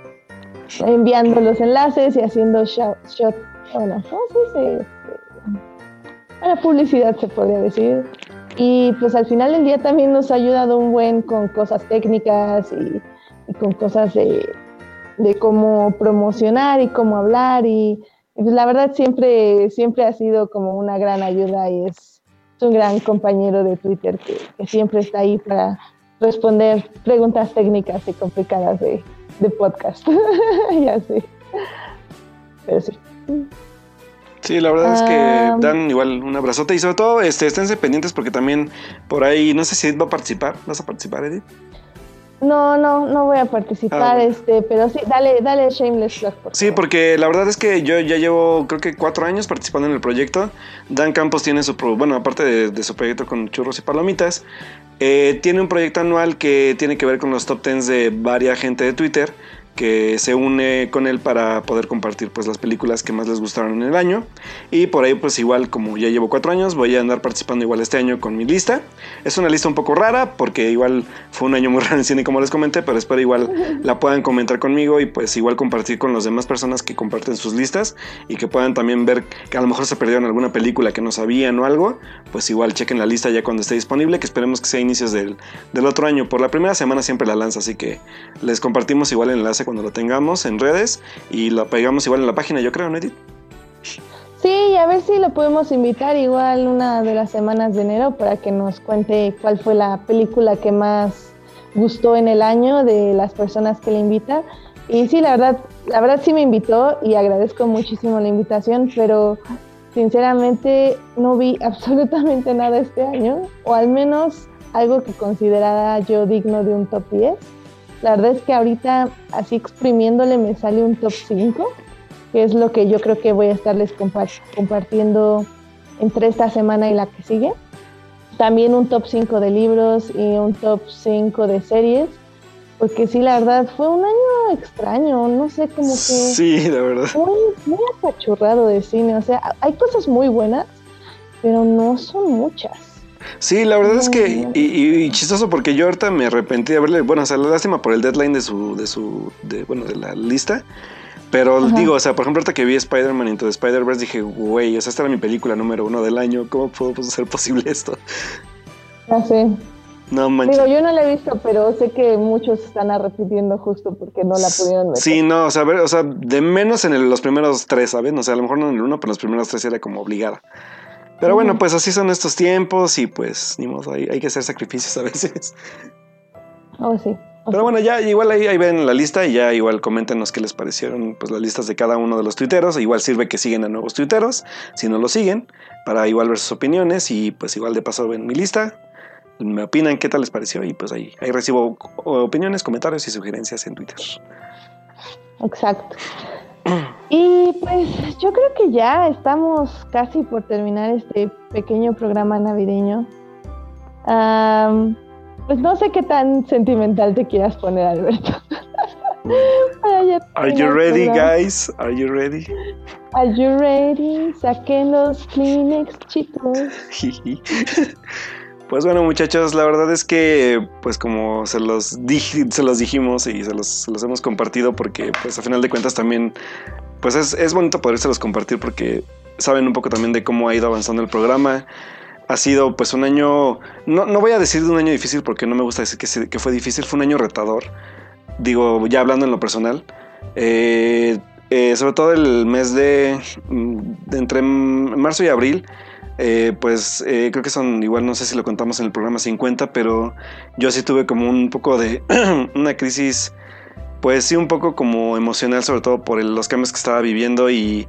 enviando los enlaces y haciendo shot, shot bueno, ¿cómo? Este, publicidad se podría decir. Y pues al final del día también nos ha ayudado un buen con cosas técnicas y, con cosas de, de cómo promocionar y cómo hablar y, pues la verdad siempre, siempre ha sido como una gran ayuda y es, es un gran compañero de Twitter que, que siempre está ahí para responder preguntas técnicas y complicadas de, de podcast. ya sé. Pero sí. Sí, la verdad es que dan igual un abrazote y sobre todo este, esténse pendientes porque también por ahí, no sé si Edith va a participar. ¿Vas a participar, Edith? No, no, no voy a participar, Ah, este, pero sí, dale, dale shameless plug, por Sí, favor. porque la verdad es que yo ya llevo creo que cuatro años participando en el proyecto. Dan Campos tiene su, pro- bueno, aparte de, de su proyecto con churros y palomitas, eh, tiene un proyecto anual que tiene que ver con los top 10 de varias gente de Twitter. Que se une con él para poder compartir pues las películas que más les gustaron en el año. Y por ahí pues igual como ya llevo cuatro años voy a andar participando igual este año con mi lista. Es una lista un poco rara porque igual fue un año muy raro en cine como les comenté, pero espero igual la puedan comentar conmigo y pues igual compartir con las demás personas que comparten sus listas y que puedan también ver que a lo mejor se perdieron alguna película que no sabían o algo, pues igual chequen la lista ya cuando esté disponible, que esperemos que sea inicios del, del otro año. Por la primera semana siempre la lanza, así que les compartimos igual el enlace cuando lo tengamos en redes y lo pegamos igual en la página, yo creo, ¿no? Sí, a ver si lo podemos invitar igual una de las semanas de enero para que nos cuente cuál fue la película que más gustó en el año de las personas que le invita. Y sí, la verdad, la verdad sí me invitó y agradezco muchísimo la invitación, pero sinceramente no vi absolutamente nada este año, o al menos algo que considerara yo digno de un top 10. La verdad es que ahorita, así exprimiéndole, me sale un top 5, que es lo que yo creo que voy a estarles compartiendo entre esta semana y la que sigue. También un top 5 de libros y un top 5 de series. Porque sí, la verdad, fue un año extraño, no sé, como que... Sí, la verdad. Muy, muy apachurrado de cine, o sea, hay cosas muy buenas, pero no son muchas. Sí, la verdad es que, y, chistoso porque yo ahorita me arrepentí de verle, bueno, o sea, la lástima por el deadline de su, de su, de, bueno, de la lista, pero digo, o sea, por ejemplo, ahorita que vi Spider-Man Into the Spider-Verse dije, güey, o sea, esta era mi película número uno del año, ¿cómo pudo ser posible esto? Ya sé. No manches. Digo, yo no la he visto, pero sé que muchos están arrepintiendo justo porque no la pudieron ver. Sí, no, o sea, ver, o sea, de menos en los primeros tres, ¿sabes? O sea, a lo mejor no en el uno, pero en los primeros tres era como obligada. Pero bueno, pues así son estos tiempos y pues ni modo, hay, hay que hacer sacrificios a veces. Oh, sí. Pero bueno, ya igual ahí, ahí, ven la lista y ya igual coméntenos qué les parecieron pues las listas de cada uno de los tuiteros. Igual sirve que siguen a nuevos tuiteros, si no lo siguen, para igual ver sus opiniones y pues igual de paso ven mi lista. Me opinan qué tal les pareció y pues ahí, ahí recibo opiniones, comentarios y sugerencias en Twitter. Exacto. Y pues yo creo que ya estamos casi por terminar este pequeño programa navideño. pues no sé qué tan sentimental te quieras poner, Alberto. Are you ready, guys? Are you ready? Are you ready? Saquen los Kleenex, chicos. Pues bueno, muchachos, la verdad es que, pues como se los, se los dijimos y se los, hemos compartido, porque pues a final de cuentas también, pues es, es bonito los compartir porque saben un poco también de cómo ha ido avanzando el programa. Ha sido pues un año, no, no voy a decir de un año difícil porque no me gusta decir que, fue difícil, fue un año retador. Digo, ya hablando en lo personal. Eh, eh, sobre todo el mes de, de entre marzo y abril eh, pues eh, creo que son igual, no sé si lo contamos en el programa 50, pero yo sí tuve como un poco de una crisis, pues sí, un poco como emocional, sobre todo por los cambios que estaba viviendo y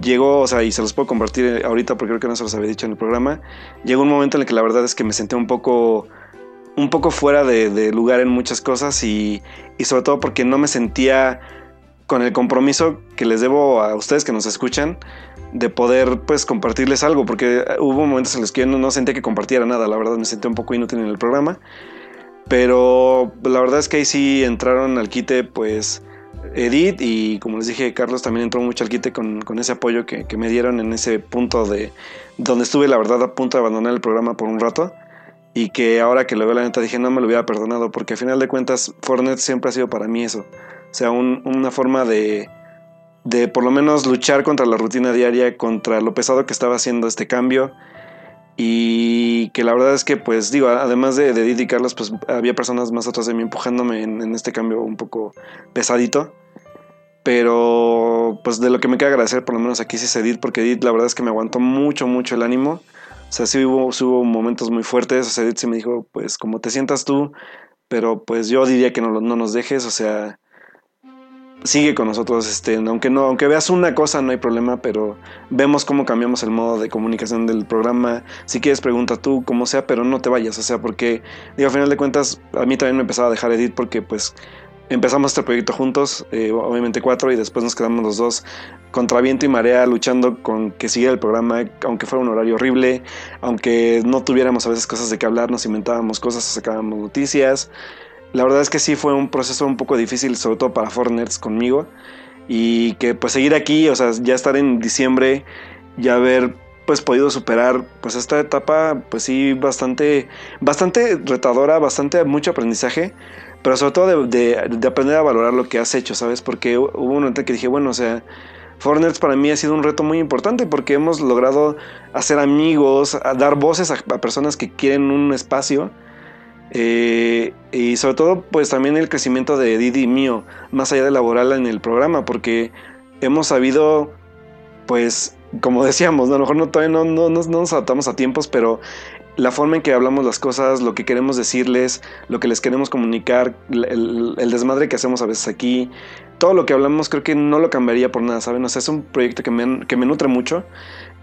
llegó, o sea, y se los puedo compartir ahorita porque creo que no se los había dicho en el programa, llegó un momento en el que la verdad es que me sentí un poco un poco fuera de, lugar en muchas cosas y, y sobre todo porque no me sentía con el compromiso que les debo a ustedes que nos escuchan de poder pues compartirles algo, porque hubo momentos en los que yo no, sentía que compartiera nada, la verdad me sentí un poco inútil en el programa, pero la verdad es que ahí sí entraron al quite pues Edith y como les dije Carlos también entró mucho al quite con, ese apoyo que, me dieron en ese punto de donde estuve la verdad a punto de abandonar el programa por un rato y que ahora que lo veo la neta dije no me lo hubiera perdonado porque al final de cuentas Fortnite siempre ha sido para mí eso, o sea, una forma de de por lo menos luchar contra la rutina diaria, contra lo pesado que estaba haciendo este cambio. Y que la verdad es que, pues digo, además de, de pues había personas más atrás de mí empujándome en, este cambio un poco pesadito. Pero, pues de lo que me queda agradecer, por lo menos aquí sí es Edith, porque Edith la verdad es que me aguantó mucho, mucho el ánimo. O sea, sí hubo, hubo momentos muy fuertes. O sea, Edith se me dijo, pues como te sientas tú, pero pues yo diría que no, no nos dejes. O sea, sigue con nosotros, este, aunque no, aunque veas una cosa no hay problema, pero vemos cómo cambiamos el modo de comunicación del programa. Si quieres pregunta tú, como sea, pero no te vayas, o sea, porque digo, a final de cuentas a mí también me empezaba a dejar Edith porque pues empezamos este proyecto juntos, eh, obviamente cuatro, y después nos quedamos los dos contra viento y marea luchando con que siguiera el programa, aunque fuera un horario horrible, aunque no tuviéramos a veces cosas de qué hablar, nos inventábamos cosas, sacábamos noticias. La verdad es que sí fue un proceso un poco difícil, sobre todo para Forners conmigo. Y que pues seguir aquí, o sea, ya estar en diciembre, ya haber pues podido superar pues esta etapa pues sí bastante bastante retadora bastante mucho aprendizaje pero sobre todo de, aprender a valorar lo que has hecho sabes porque hubo un momento que dije bueno o sea Fortnite para mí ha sido un reto muy importante porque hemos logrado hacer amigos, a dar voces a, personas que quieren un espacio. Eh, y sobre todo, pues también el crecimiento de Didi mío, más allá de laboral en el programa, porque hemos sabido, pues, como decíamos, a lo mejor no, todavía no, no, no, nos adaptamos a tiempos, pero la forma en que hablamos las cosas, lo que queremos decirles, lo que les queremos comunicar, el, desmadre que hacemos a veces aquí, todo lo que hablamos creo que no lo cambiaría por nada, ¿saben? O sea, es un proyecto que me, que me nutre mucho,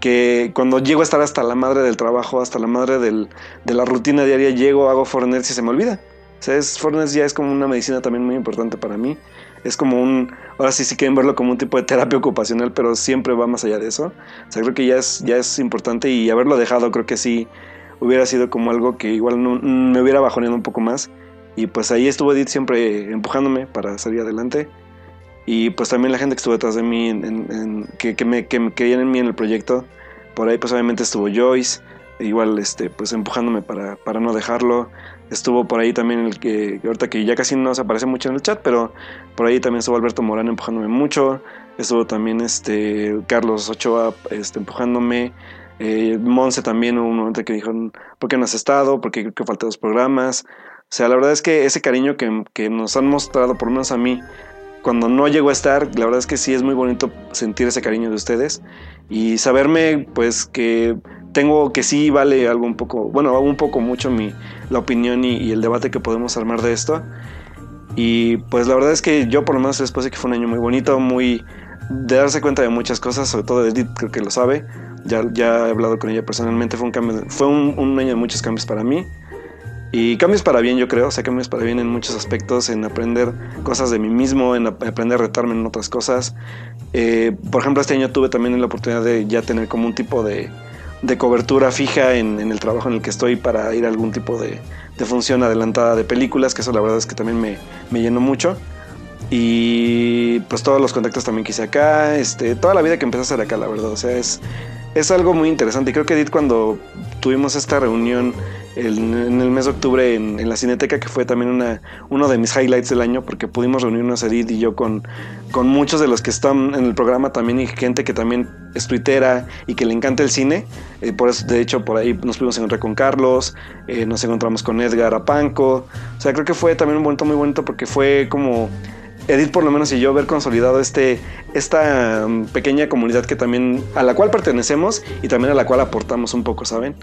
que cuando llego a estar hasta la madre del trabajo, hasta la madre del, de la rutina diaria, llego, hago Fortnite y se me olvida. O sea, es, ya es como una medicina también muy importante para mí. Es como un, ahora sí, sí quieren verlo como un tipo de terapia ocupacional, pero siempre va más allá de eso. O sea, creo que ya es, ya es importante y haberlo dejado creo que sí hubiera sido como algo que igual no, me hubiera bajoneado un poco más. Y pues ahí estuvo Edith siempre empujándome para salir adelante. Y pues también la gente que estuvo detrás de mí, en, que, que, me, que creían en mí en el proyecto. Por ahí pues obviamente estuvo Joyce, igual este, pues empujándome para, para no dejarlo. Estuvo por ahí también el que, ahorita que ya casi no se aparece mucho en el chat, pero por ahí también estuvo Alberto Morán empujándome mucho. Estuvo también este Carlos Ochoa este, empujándome. Eh, Monse también hubo un momento que dijo, ¿por qué no has estado? ¿Por qué creo que faltan dos programas? O sea, la verdad es que ese cariño que, que, nos han mostrado, por lo menos a mí, cuando no llego a estar, la verdad es que sí es muy bonito sentir ese cariño de ustedes y saberme pues que tengo que sí vale algo un poco, bueno, un poco mucho mi, la opinión y, y el debate que podemos armar de esto. Y pues la verdad es que yo por lo menos puedo decir que fue un año muy bonito, muy de darse cuenta de muchas cosas, sobre todo Edith creo que lo sabe, ya, ya he hablado con ella personalmente, fue un cambio, fue un, año de muchos cambios para mí. Y cambios para bien, yo creo, o sea, cambios para bien en muchos aspectos, en aprender cosas de mí mismo, en aprender a retarme en otras cosas. Eh, por ejemplo, este año tuve también la oportunidad de ya tener como un tipo de, de cobertura fija en, en, el trabajo en el que estoy para ir a algún tipo de, de, función adelantada de películas, que eso la verdad es que también me, me llenó mucho. Y pues todos los contactos también que hice acá, este, toda la vida que empecé a hacer acá, la verdad. O sea, es, es algo muy interesante. Y creo que Edith, cuando tuvimos esta reunión en el mes de octubre en, la Cineteca, que fue también una, uno de mis highlights del año, porque pudimos reunirnos Edith y yo con, con muchos de los que están en el programa también y gente que también es tuitera y que le encanta el cine. Eh, por eso, de hecho, por ahí nos pudimos encontrar con Carlos, eh, nos encontramos con Edgar Apanco. O sea, creo que fue también un momento muy bonito porque fue como Edith por lo menos y yo haber consolidado este, esta um, pequeña comunidad que también, a la cual pertenecemos y también a la cual aportamos un poco, ¿saben?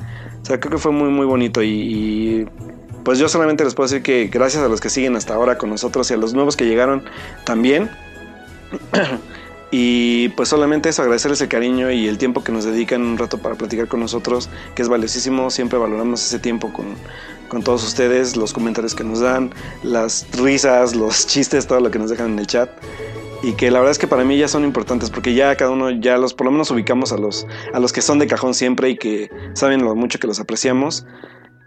O sea, creo que fue muy, muy bonito y, pues yo solamente les puedo decir que gracias a los que siguen hasta ahora con nosotros y a los nuevos que llegaron también. y pues solamente eso, agradecerles el cariño y el tiempo que nos dedican un rato para platicar con nosotros, que es valiosísimo, siempre valoramos ese tiempo con, con todos ustedes, los comentarios que nos dan, las risas, los chistes, todo lo que nos dejan en el chat. Y que la verdad es que para mí ya son importantes porque ya cada uno ya los por lo menos ubicamos a los a los que son de cajón siempre y que saben lo mucho que los apreciamos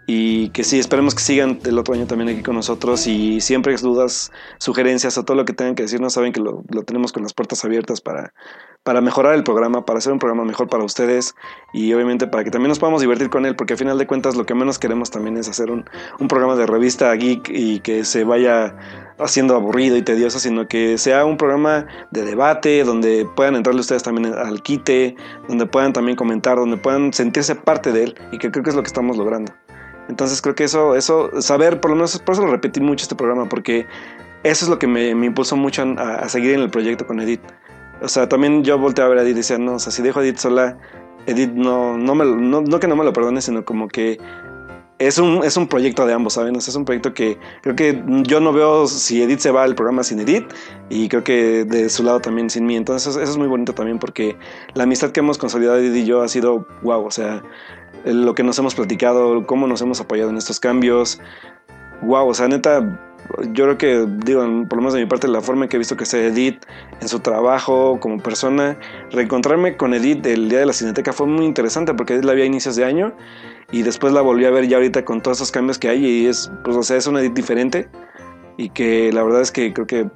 y que sí, esperemos que sigan el otro año también aquí con nosotros y siempre dudas, sugerencias o todo lo que tengan que decirnos, saben que lo, tenemos con las puertas abiertas para, para mejorar el programa, para hacer un programa mejor para ustedes y obviamente para que también nos podamos divertir con él, porque al final de cuentas lo que menos queremos también es hacer un, programa de revista geek y que se vaya haciendo aburrido y tedioso, sino que sea un programa de debate, donde puedan entrarle ustedes también al quite, donde puedan también comentar, donde puedan sentirse parte de él y que creo que es lo que estamos logrando. Entonces creo que eso, eso, saber, por lo menos por eso lo repetí mucho este programa, porque eso es lo que me, impulsó mucho a, seguir en el proyecto con Edith. O sea, también yo volteé a ver a Edith y decía, no, o sea, si dejo a Edith sola, Edith no, no, me, no, no que no me lo perdone, sino como que es un, es un proyecto de ambos, ¿saben? es un proyecto que creo que yo no veo si Edith se va al programa sin Edith y creo que de su lado también sin mí. Entonces eso, es muy bonito también porque la amistad que hemos consolidado Edith y yo ha sido wow, o sea, lo que nos hemos platicado, cómo nos hemos apoyado en estos cambios. Wow, o sea, neta, yo creo que, digo, por lo menos de mi parte, la forma en que he visto que se Edith en su trabajo como persona, reencontrarme con Edith el día de la Cineteca fue muy interesante porque Edith la vi a inicios de año y después la volví a ver ya ahorita con todos esos cambios que hay y es, pues, o sea, es una Edith diferente. y que la verdad es que creo que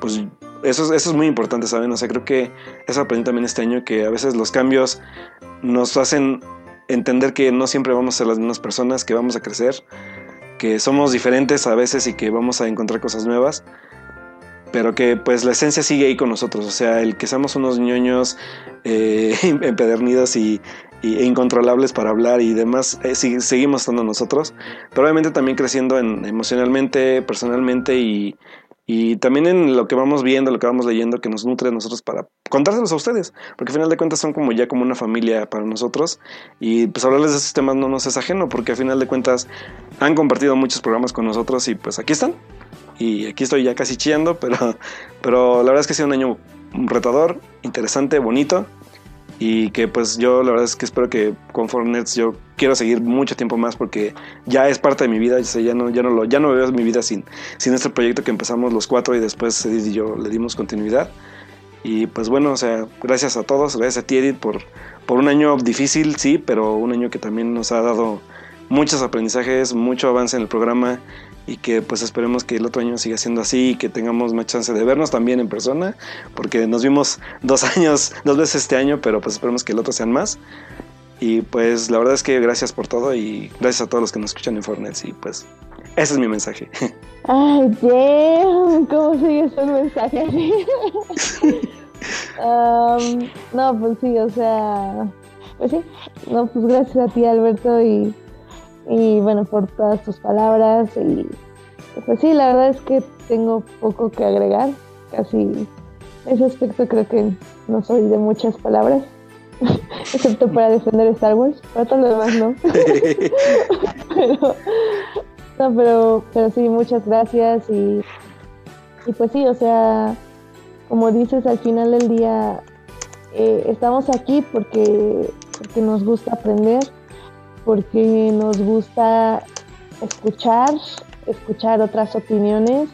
pues eso, eso es muy importante, ¿saben? O sea, creo que eso aprendí también este año, que a veces los cambios nos hacen entender que no siempre vamos a ser las mismas personas, que vamos a crecer, que somos diferentes a veces y que vamos a encontrar cosas nuevas, pero que pues la esencia sigue ahí con nosotros, o sea, el que seamos unos ñoños eh, empedernidos y, e incontrolables para hablar y demás, eh, seguimos estando nosotros, pero obviamente también creciendo en, emocionalmente, personalmente y, y también en lo que vamos viendo, lo que vamos leyendo, que nos nutre a nosotros para contárselos a ustedes, porque al final de cuentas son como ya como una familia para nosotros y pues hablarles de esos temas no nos es ajeno, porque al final de cuentas han compartido muchos programas con nosotros y pues aquí están. Y aquí estoy ya casi chillando, pero, pero la verdad es que ha sido un año retador, interesante, bonito y que pues yo la verdad es que espero que con Fortnite yo quiero seguir mucho tiempo más porque ya es parte de mi vida, ya no, ya no, lo, ya no veo mi vida sin, sin este proyecto que empezamos los cuatro y después Edith y yo le dimos continuidad. Y pues bueno, o sea, gracias a todos, gracias a ti Edith por, por un año difícil, sí, pero un año que también nos ha dado muchos aprendizajes, mucho avance en el programa y que pues esperemos que el otro año siga siendo así y que tengamos más chance de vernos también en persona, porque nos vimos dos años, dos veces este año, pero pues esperemos que el otro sean más. Y pues la verdad es que gracias por todo y gracias a todos los que nos escuchan en Fortnite y pues ese es mi mensaje. Ay, damn, ¿cómo sigue ese mensaje um, no, pues sí, o sea, pues sí, no, pues gracias a ti Alberto y y bueno, por todas tus palabras y pues sí, la verdad es que tengo poco que agregar, casi ese aspecto creo que no soy de muchas palabras, excepto para defender Star Wars, para todo lo demás no. pero, no, pero, pero sí, muchas gracias y, y pues sí, o sea, como dices, al final del día eh, estamos aquí porque, porque nos gusta aprender porque nos gusta escuchar, escuchar otras opiniones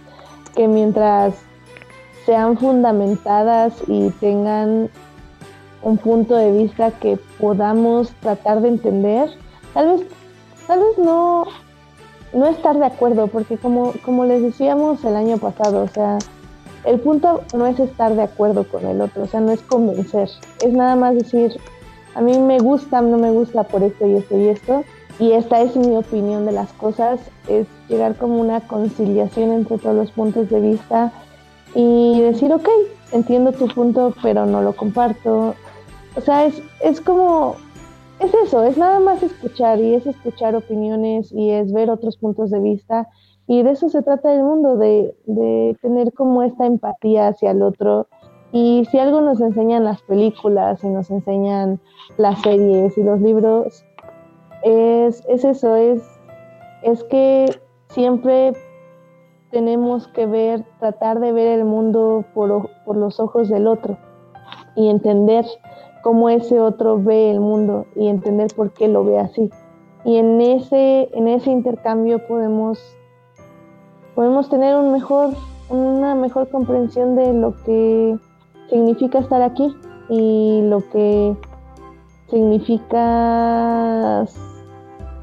que mientras sean fundamentadas y tengan un punto de vista que podamos tratar de entender, tal vez, tal vez no, no estar de acuerdo, porque como, como les decíamos el año pasado, o sea, el punto no es estar de acuerdo con el otro, o sea, no es convencer, es nada más decir, a mí me gusta, no me gusta por esto y esto y esto. Y esta es mi opinión de las cosas, es llegar como una conciliación entre todos los puntos de vista y decir, ok, entiendo tu punto, pero no lo comparto. O sea, es, es como, es eso, es nada más escuchar y es escuchar opiniones y es ver otros puntos de vista. Y de eso se trata el mundo, de, de tener como esta empatía hacia el otro y si algo nos enseñan las películas y nos enseñan las series y los libros, es, eso, es, es que siempre tenemos que ver, tratar de ver el mundo por, por los ojos del otro y entender cómo ese otro ve el mundo y entender por qué lo ve así. Y en ese, en ese intercambio podemos, podemos tener una mejor comprensión de lo que significa estar aquí y lo que significa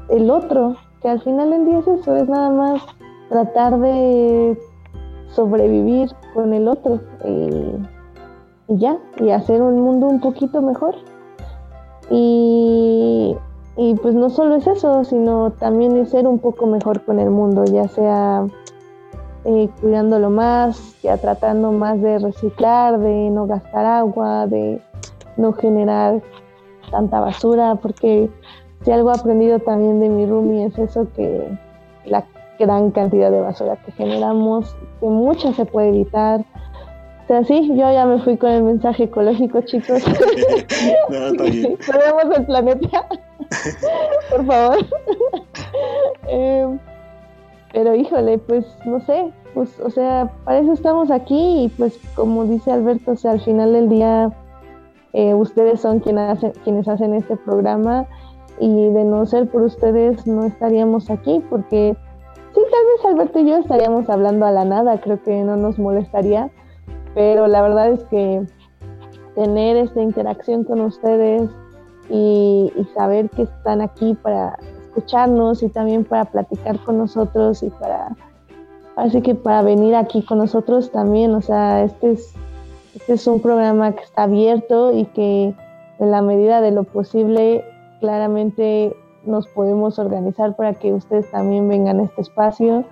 el otro, que al final del día es eso, es nada más tratar de sobrevivir con el otro y, ya, y hacer un mundo un poquito mejor. Y, y pues no solo es eso, sino también es ser un poco mejor con el mundo, ya sea eh, cuidándolo más, ya tratando más de reciclar, de no gastar agua, de no generar tanta basura, porque si algo he aprendido también de mi roomie es eso que la gran cantidad de basura que generamos, que mucha se puede evitar. O sea, sí, yo ya me fui con el mensaje ecológico, chicos. no, el planeta. Por favor. eh, pero híjole, pues no sé, pues o sea, para eso estamos aquí y pues como dice Alberto, o sea, al final del día eh, ustedes son quienes hacen, quienes hacen este programa y de no ser por ustedes no estaríamos aquí porque sí, tal vez Alberto y yo estaríamos hablando a la nada, creo que no nos molestaría, pero la verdad es que tener esta interacción con ustedes y saber que están aquí para escucharnos y también para platicar con nosotros y para así que para venir aquí con nosotros también, o sea, este es, este es un programa que está abierto y que en la medida de lo posible claramente nos podemos organizar para que ustedes también vengan a este espacio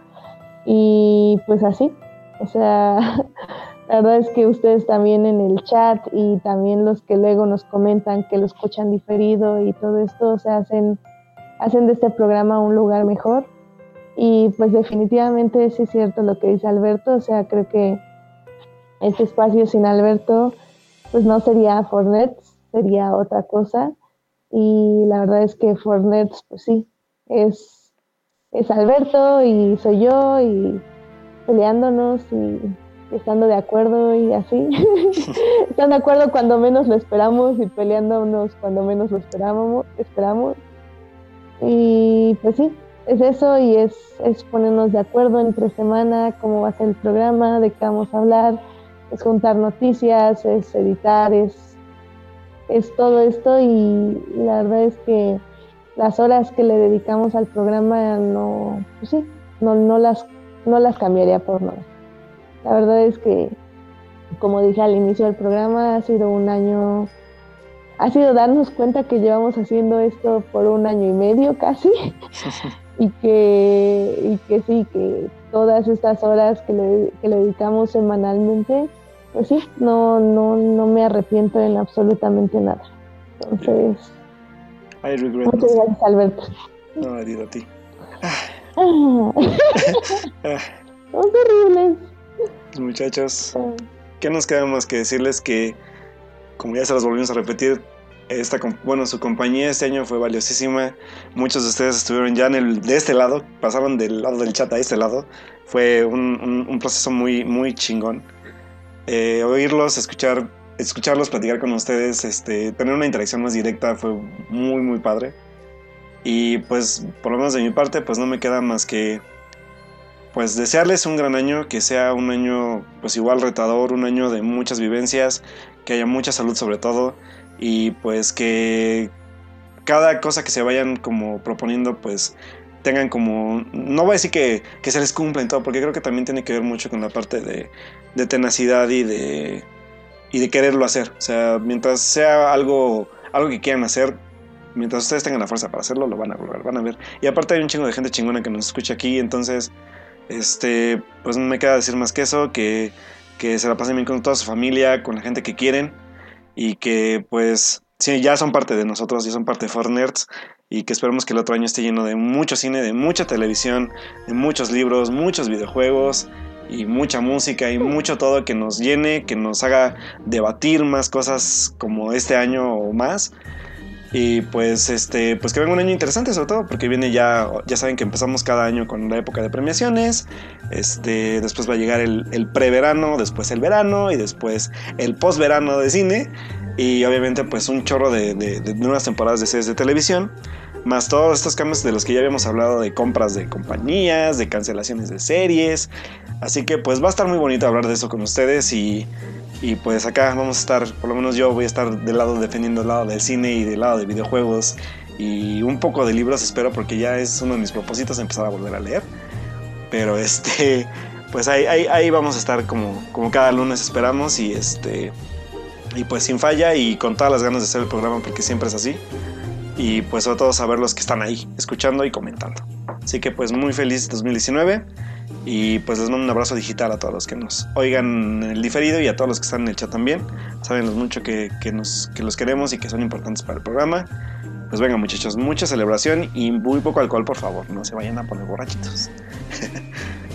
y pues así, o sea, la verdad es que ustedes también en el chat y también los que luego nos comentan que lo escuchan diferido y todo esto, o sea, hacen, hacen de este programa un lugar mejor y pues definitivamente sí es cierto lo que dice Alberto, o sea, creo que este espacio sin Alberto pues no sería Fornet, sería otra cosa. Y la verdad es que Fornet, pues sí, es, es Alberto y soy yo y peleándonos y estando de acuerdo y así. Están de acuerdo cuando menos lo esperamos y peleándonos cuando menos lo esperábamos, esperamos. Y pues sí, es eso y es, es ponernos de acuerdo entre semana, cómo va a ser el programa, de qué vamos a hablar, es juntar noticias, es editar, es, es todo esto y la verdad es que las horas que le dedicamos al programa no, pues sí, no, no, las, no las cambiaría por nada. La verdad es que, como dije al inicio del programa, ha sido un año ha sido darnos cuenta que llevamos haciendo esto por un año y medio casi y que, y que sí, que todas estas horas que le, que le dedicamos semanalmente, pues sí, no, no, no me arrepiento en absolutamente nada. Entonces, muchas gracias Alberto. No, a ti. Ah. Son terribles. Muchachos, ¿qué nos queda más que decirles que, como ya se los volvimos a repetir, esta, bueno, su compañía este año fue valiosísima. Muchos de ustedes estuvieron ya en el, de este lado, pasaron del lado del chat a este lado. Fue un, un, proceso muy, muy chingón. Eh, oírlos, escuchar, escucharlos, platicar con ustedes, este, tener una interacción más directa fue muy, muy padre. Y pues, por lo menos de mi parte, pues no me queda más que pues desearles un gran año, que sea un año pues igual retador, un año de muchas vivencias, que haya mucha salud sobre todo y pues que cada cosa que se vayan como proponiendo pues tengan como, no voy a decir que, que se les cumpla en todo, porque creo que también tiene que ver mucho con la parte de, de tenacidad y de, y de quererlo hacer. O sea, mientras sea algo, algo que quieran hacer, mientras ustedes tengan la fuerza para hacerlo, lo van a lograr, van a ver. Y aparte hay un chingo de gente chingona que nos escucha aquí, entonces, este, pues no me queda decir más que eso, que, que se la pasen bien con toda su familia, con la gente que quieren y que pues sí, ya son parte de nosotros, ya son parte de Fornerds y que esperemos que el otro año esté lleno de mucho cine, de mucha televisión, de muchos libros, muchos videojuegos y mucha música y mucho todo que nos llene, que nos haga debatir más cosas como este año o más. Y pues este, pues que venga un año interesante sobre todo, porque viene ya, ya saben que empezamos cada año con la época de premiaciones. Este, después va a llegar el, el preverano, después el verano y después el postverano de cine. Y obviamente pues un chorro de, de, nuevas temporadas de series de televisión. Más todos estos cambios de los que ya habíamos hablado de compras de compañías, de cancelaciones de series. Así que pues va a estar muy bonito hablar de eso con ustedes y y pues acá vamos a estar, por lo menos yo voy a estar del lado defendiendo el lado del cine y del lado de videojuegos y un poco de libros espero porque ya es uno de mis propósitos empezar a volver a leer. Pero este, pues ahí, ahí, vamos a estar como, como cada lunes esperamos y este, y pues sin falla y con todas las ganas de hacer el programa porque siempre es así. Y pues sobre todo saber los que están ahí, escuchando y comentando. Así que pues muy feliz 2019. Y pues les mando un abrazo digital a todos los que nos oigan en el diferido y a todos los que están en el chat también. Saben mucho que, nos, que los queremos y que son importantes para el programa. Pues venga muchachos, mucha celebración y muy poco alcohol por favor, no se vayan a poner borrachitos.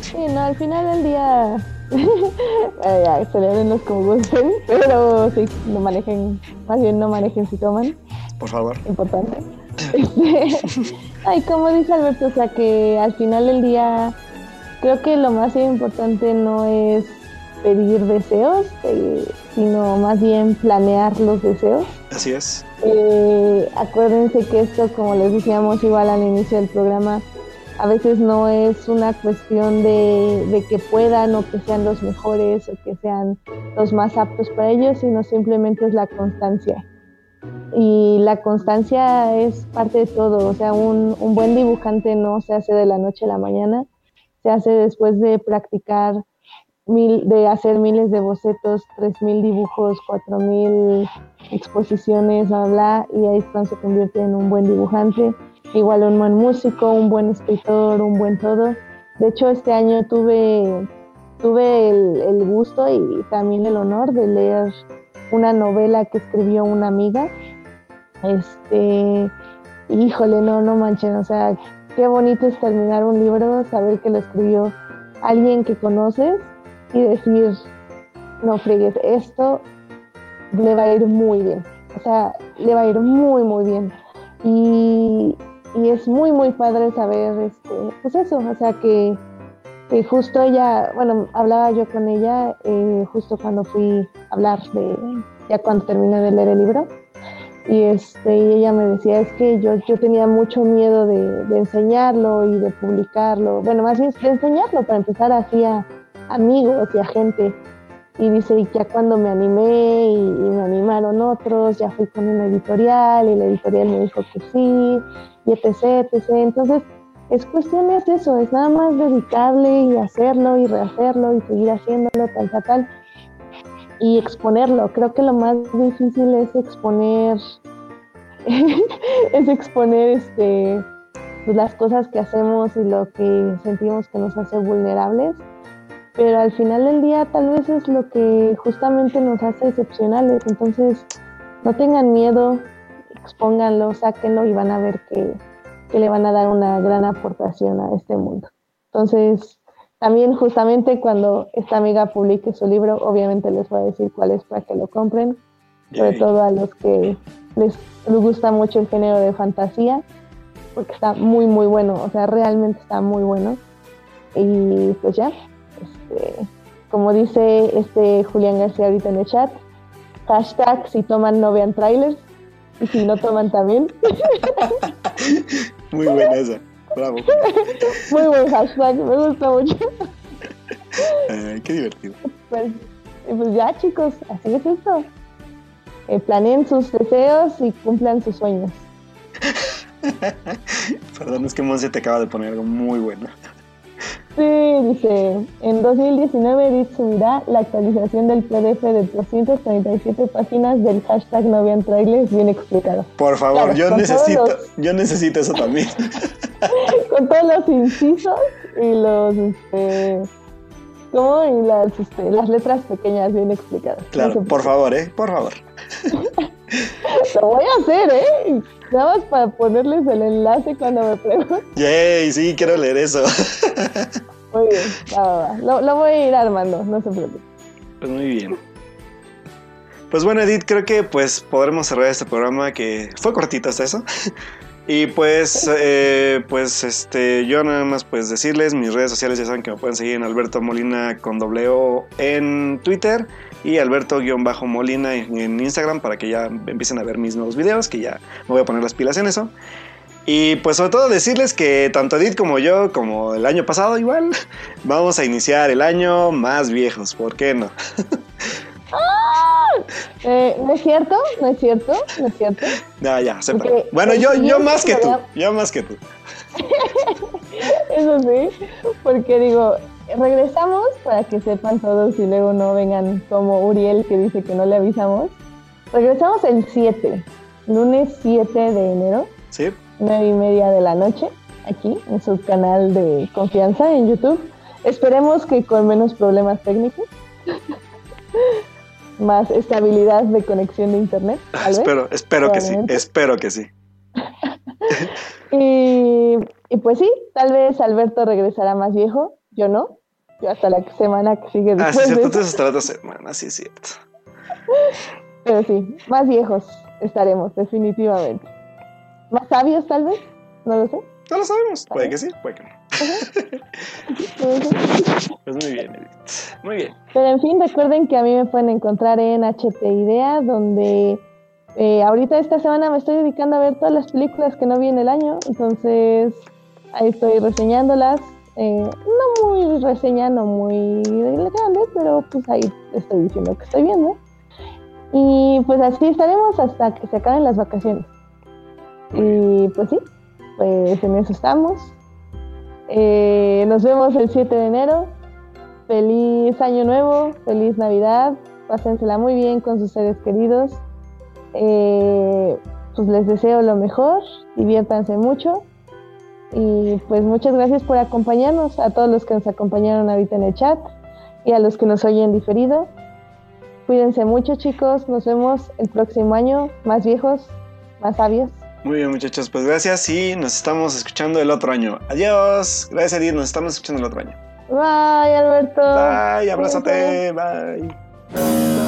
Sí, no, al final del día celebrenlos como gusten, pero sí, no manejen, más bien no manejen si toman. Por favor. Importante. Ay, como dice Alberto, o sea que al final del día creo que lo más importante no es pedir deseos, eh, sino más bien planear los deseos. Así es. Eh, acuérdense que esto, como les decíamos igual al inicio del programa, a veces no es una cuestión de, de, que puedan o que sean los mejores o que sean los más aptos para ellos, sino simplemente es la constancia. Y la constancia es parte de todo, o sea, un, un buen dibujante no se hace de la noche a la mañana, se hace después de practicar, mil, de hacer miles de bocetos, tres mil dibujos, cuatro mil exposiciones, bla, bla, y ahí se convierte en un buen dibujante, igual un buen músico, un buen escritor, un buen todo. De hecho, este año tuve, tuve el, el gusto y también el honor de leer una novela que escribió una amiga. Este, híjole, no, no manchen, o sea, qué bonito es terminar un libro, saber que lo escribió alguien que conoces y decir, no fregues, esto le va a ir muy bien. O sea, le va a ir muy, muy bien. Y, es muy, muy padre saber, este, pues eso, o sea, que, justo ella, bueno, hablaba yo con ella eh, justo cuando fui a hablar de, ya cuando terminé de leer el libro, y, este, y ella me decía, es que yo, yo tenía mucho miedo de, enseñarlo y de publicarlo, bueno, más bien de enseñarlo para empezar así amigos y a gente. Y dice, y ya cuando me animé y, me animaron otros, ya fui con una editorial y la editorial me dijo que sí, y etc, etc. Entonces, es cuestión de eso, es nada más dedicarle y hacerlo y rehacerlo y seguir haciéndolo, tal, tal, tal y exponerlo. Creo que lo más difícil es exponer, es exponer este, pues, las cosas que hacemos y lo que sentimos que nos hace vulnerables. Pero al final del día tal vez es lo que justamente nos hace excepcionales. Entonces, no tengan miedo, expónganlo, sáquenlo y van a ver que, que le van a dar una gran aportación a este mundo. Entonces, también justamente cuando esta amiga publique su libro, obviamente les voy a decir cuál es para que lo compren, sobre todo a los que les, gusta mucho el género de fantasía, porque está muy, muy bueno, o sea, realmente está muy bueno. Y pues ya, este, como dice este Julián García ahorita en el chat, hashtag si toman no vean trailers y si no toman también. muy buena esa. Bravo. Muy buen hashtag, me gusta mucho. Ay, qué divertido. Pues, pues ya, chicos, así es esto. Eh, planeen sus deseos y cumplan sus sueños. Perdón, es que Monse te acaba de poner algo muy bueno. Sí, dice, en 2019 Edith subirá la actualización del PDF de 237 páginas del hashtag no vean trailers bien explicado. Por favor, yo necesito, yo necesito eso también. con todos los incisos y los, este, ¿cómo? Y las, este, las letras pequeñas bien explicadas. Claro, por favor, ¿eh? Por favor. Lo voy a hacer, ¿eh? Nada más para ponerles el enlace cuando me pregunten. Yay, sí, quiero leer eso. Muy bien, Lo, lo, voy a ir armando, no se preocupe. Pues muy bien. Pues bueno, Edith, creo que pues podremos cerrar este programa que fue cortito hasta eso. Y pues, eh, pues este, yo nada más pues decirles, mis redes sociales ya saben que me pueden seguir en Alberto Molina con doble en Twitter y Alberto-Molina en Instagram para que ya empiecen a ver mis nuevos videos, que ya me voy a poner las pilas en eso. Y pues sobre todo decirles que tanto Edith como yo, como el año pasado igual, vamos a iniciar el año más viejos, ¿por qué no? Eh, ¿No es cierto? ¿No es cierto? ¿No es cierto? No, ya, Bueno, yo, yo más que tú, yo más que tú. Eso sí, porque digo, regresamos para que sepan todos y luego no vengan como Uriel que dice que no le avisamos. Regresamos el 7, lunes 7 de enero. Sí. 9 y media de la noche, aquí en su canal de confianza en YouTube. Esperemos que con menos problemas técnicos. Más estabilidad de conexión de internet. espero, espero que sí, espero que sí. y, y pues sí, tal vez Alberto regresará más viejo, yo no. Yo hasta la semana que sigue después. Ah, sí, cierto, hasta la otra semana, sí, es cierto. Pero sí, más viejos estaremos, definitivamente. ¿Más sabios, tal vez? No lo sé. No lo sabemos. Puede que sí, puede que no. Pues muy bien, Edith. Muy bien. Pero en fin, recuerden que a mí me pueden encontrar en HT Idea, donde eh, ahorita esta semana me estoy dedicando a ver todas las películas que no vi en el año. Entonces ahí estoy reseñándolas. Eh, no muy reseña, no muy grande, pero pues ahí estoy diciendo que estoy viendo. Y pues así estaremos hasta que se acaben las vacaciones. Y pues sí, pues en eso estamos. Eh, nos vemos el 7 de enero. Feliz año nuevo, feliz Navidad. Pásensela muy bien con sus seres queridos. Eh, pues les deseo lo mejor, diviértanse mucho. Y pues muchas gracias por acompañarnos, a todos los que nos acompañaron ahorita en el chat y a los que nos oyen diferido. Cuídense mucho chicos, nos vemos el próximo año, más viejos, más sabios. Muy bien muchachos, pues gracias y nos estamos escuchando el otro año. Adiós, gracias Edith, nos estamos escuchando el otro año. Bye Alberto. Bye, abrázate, bye.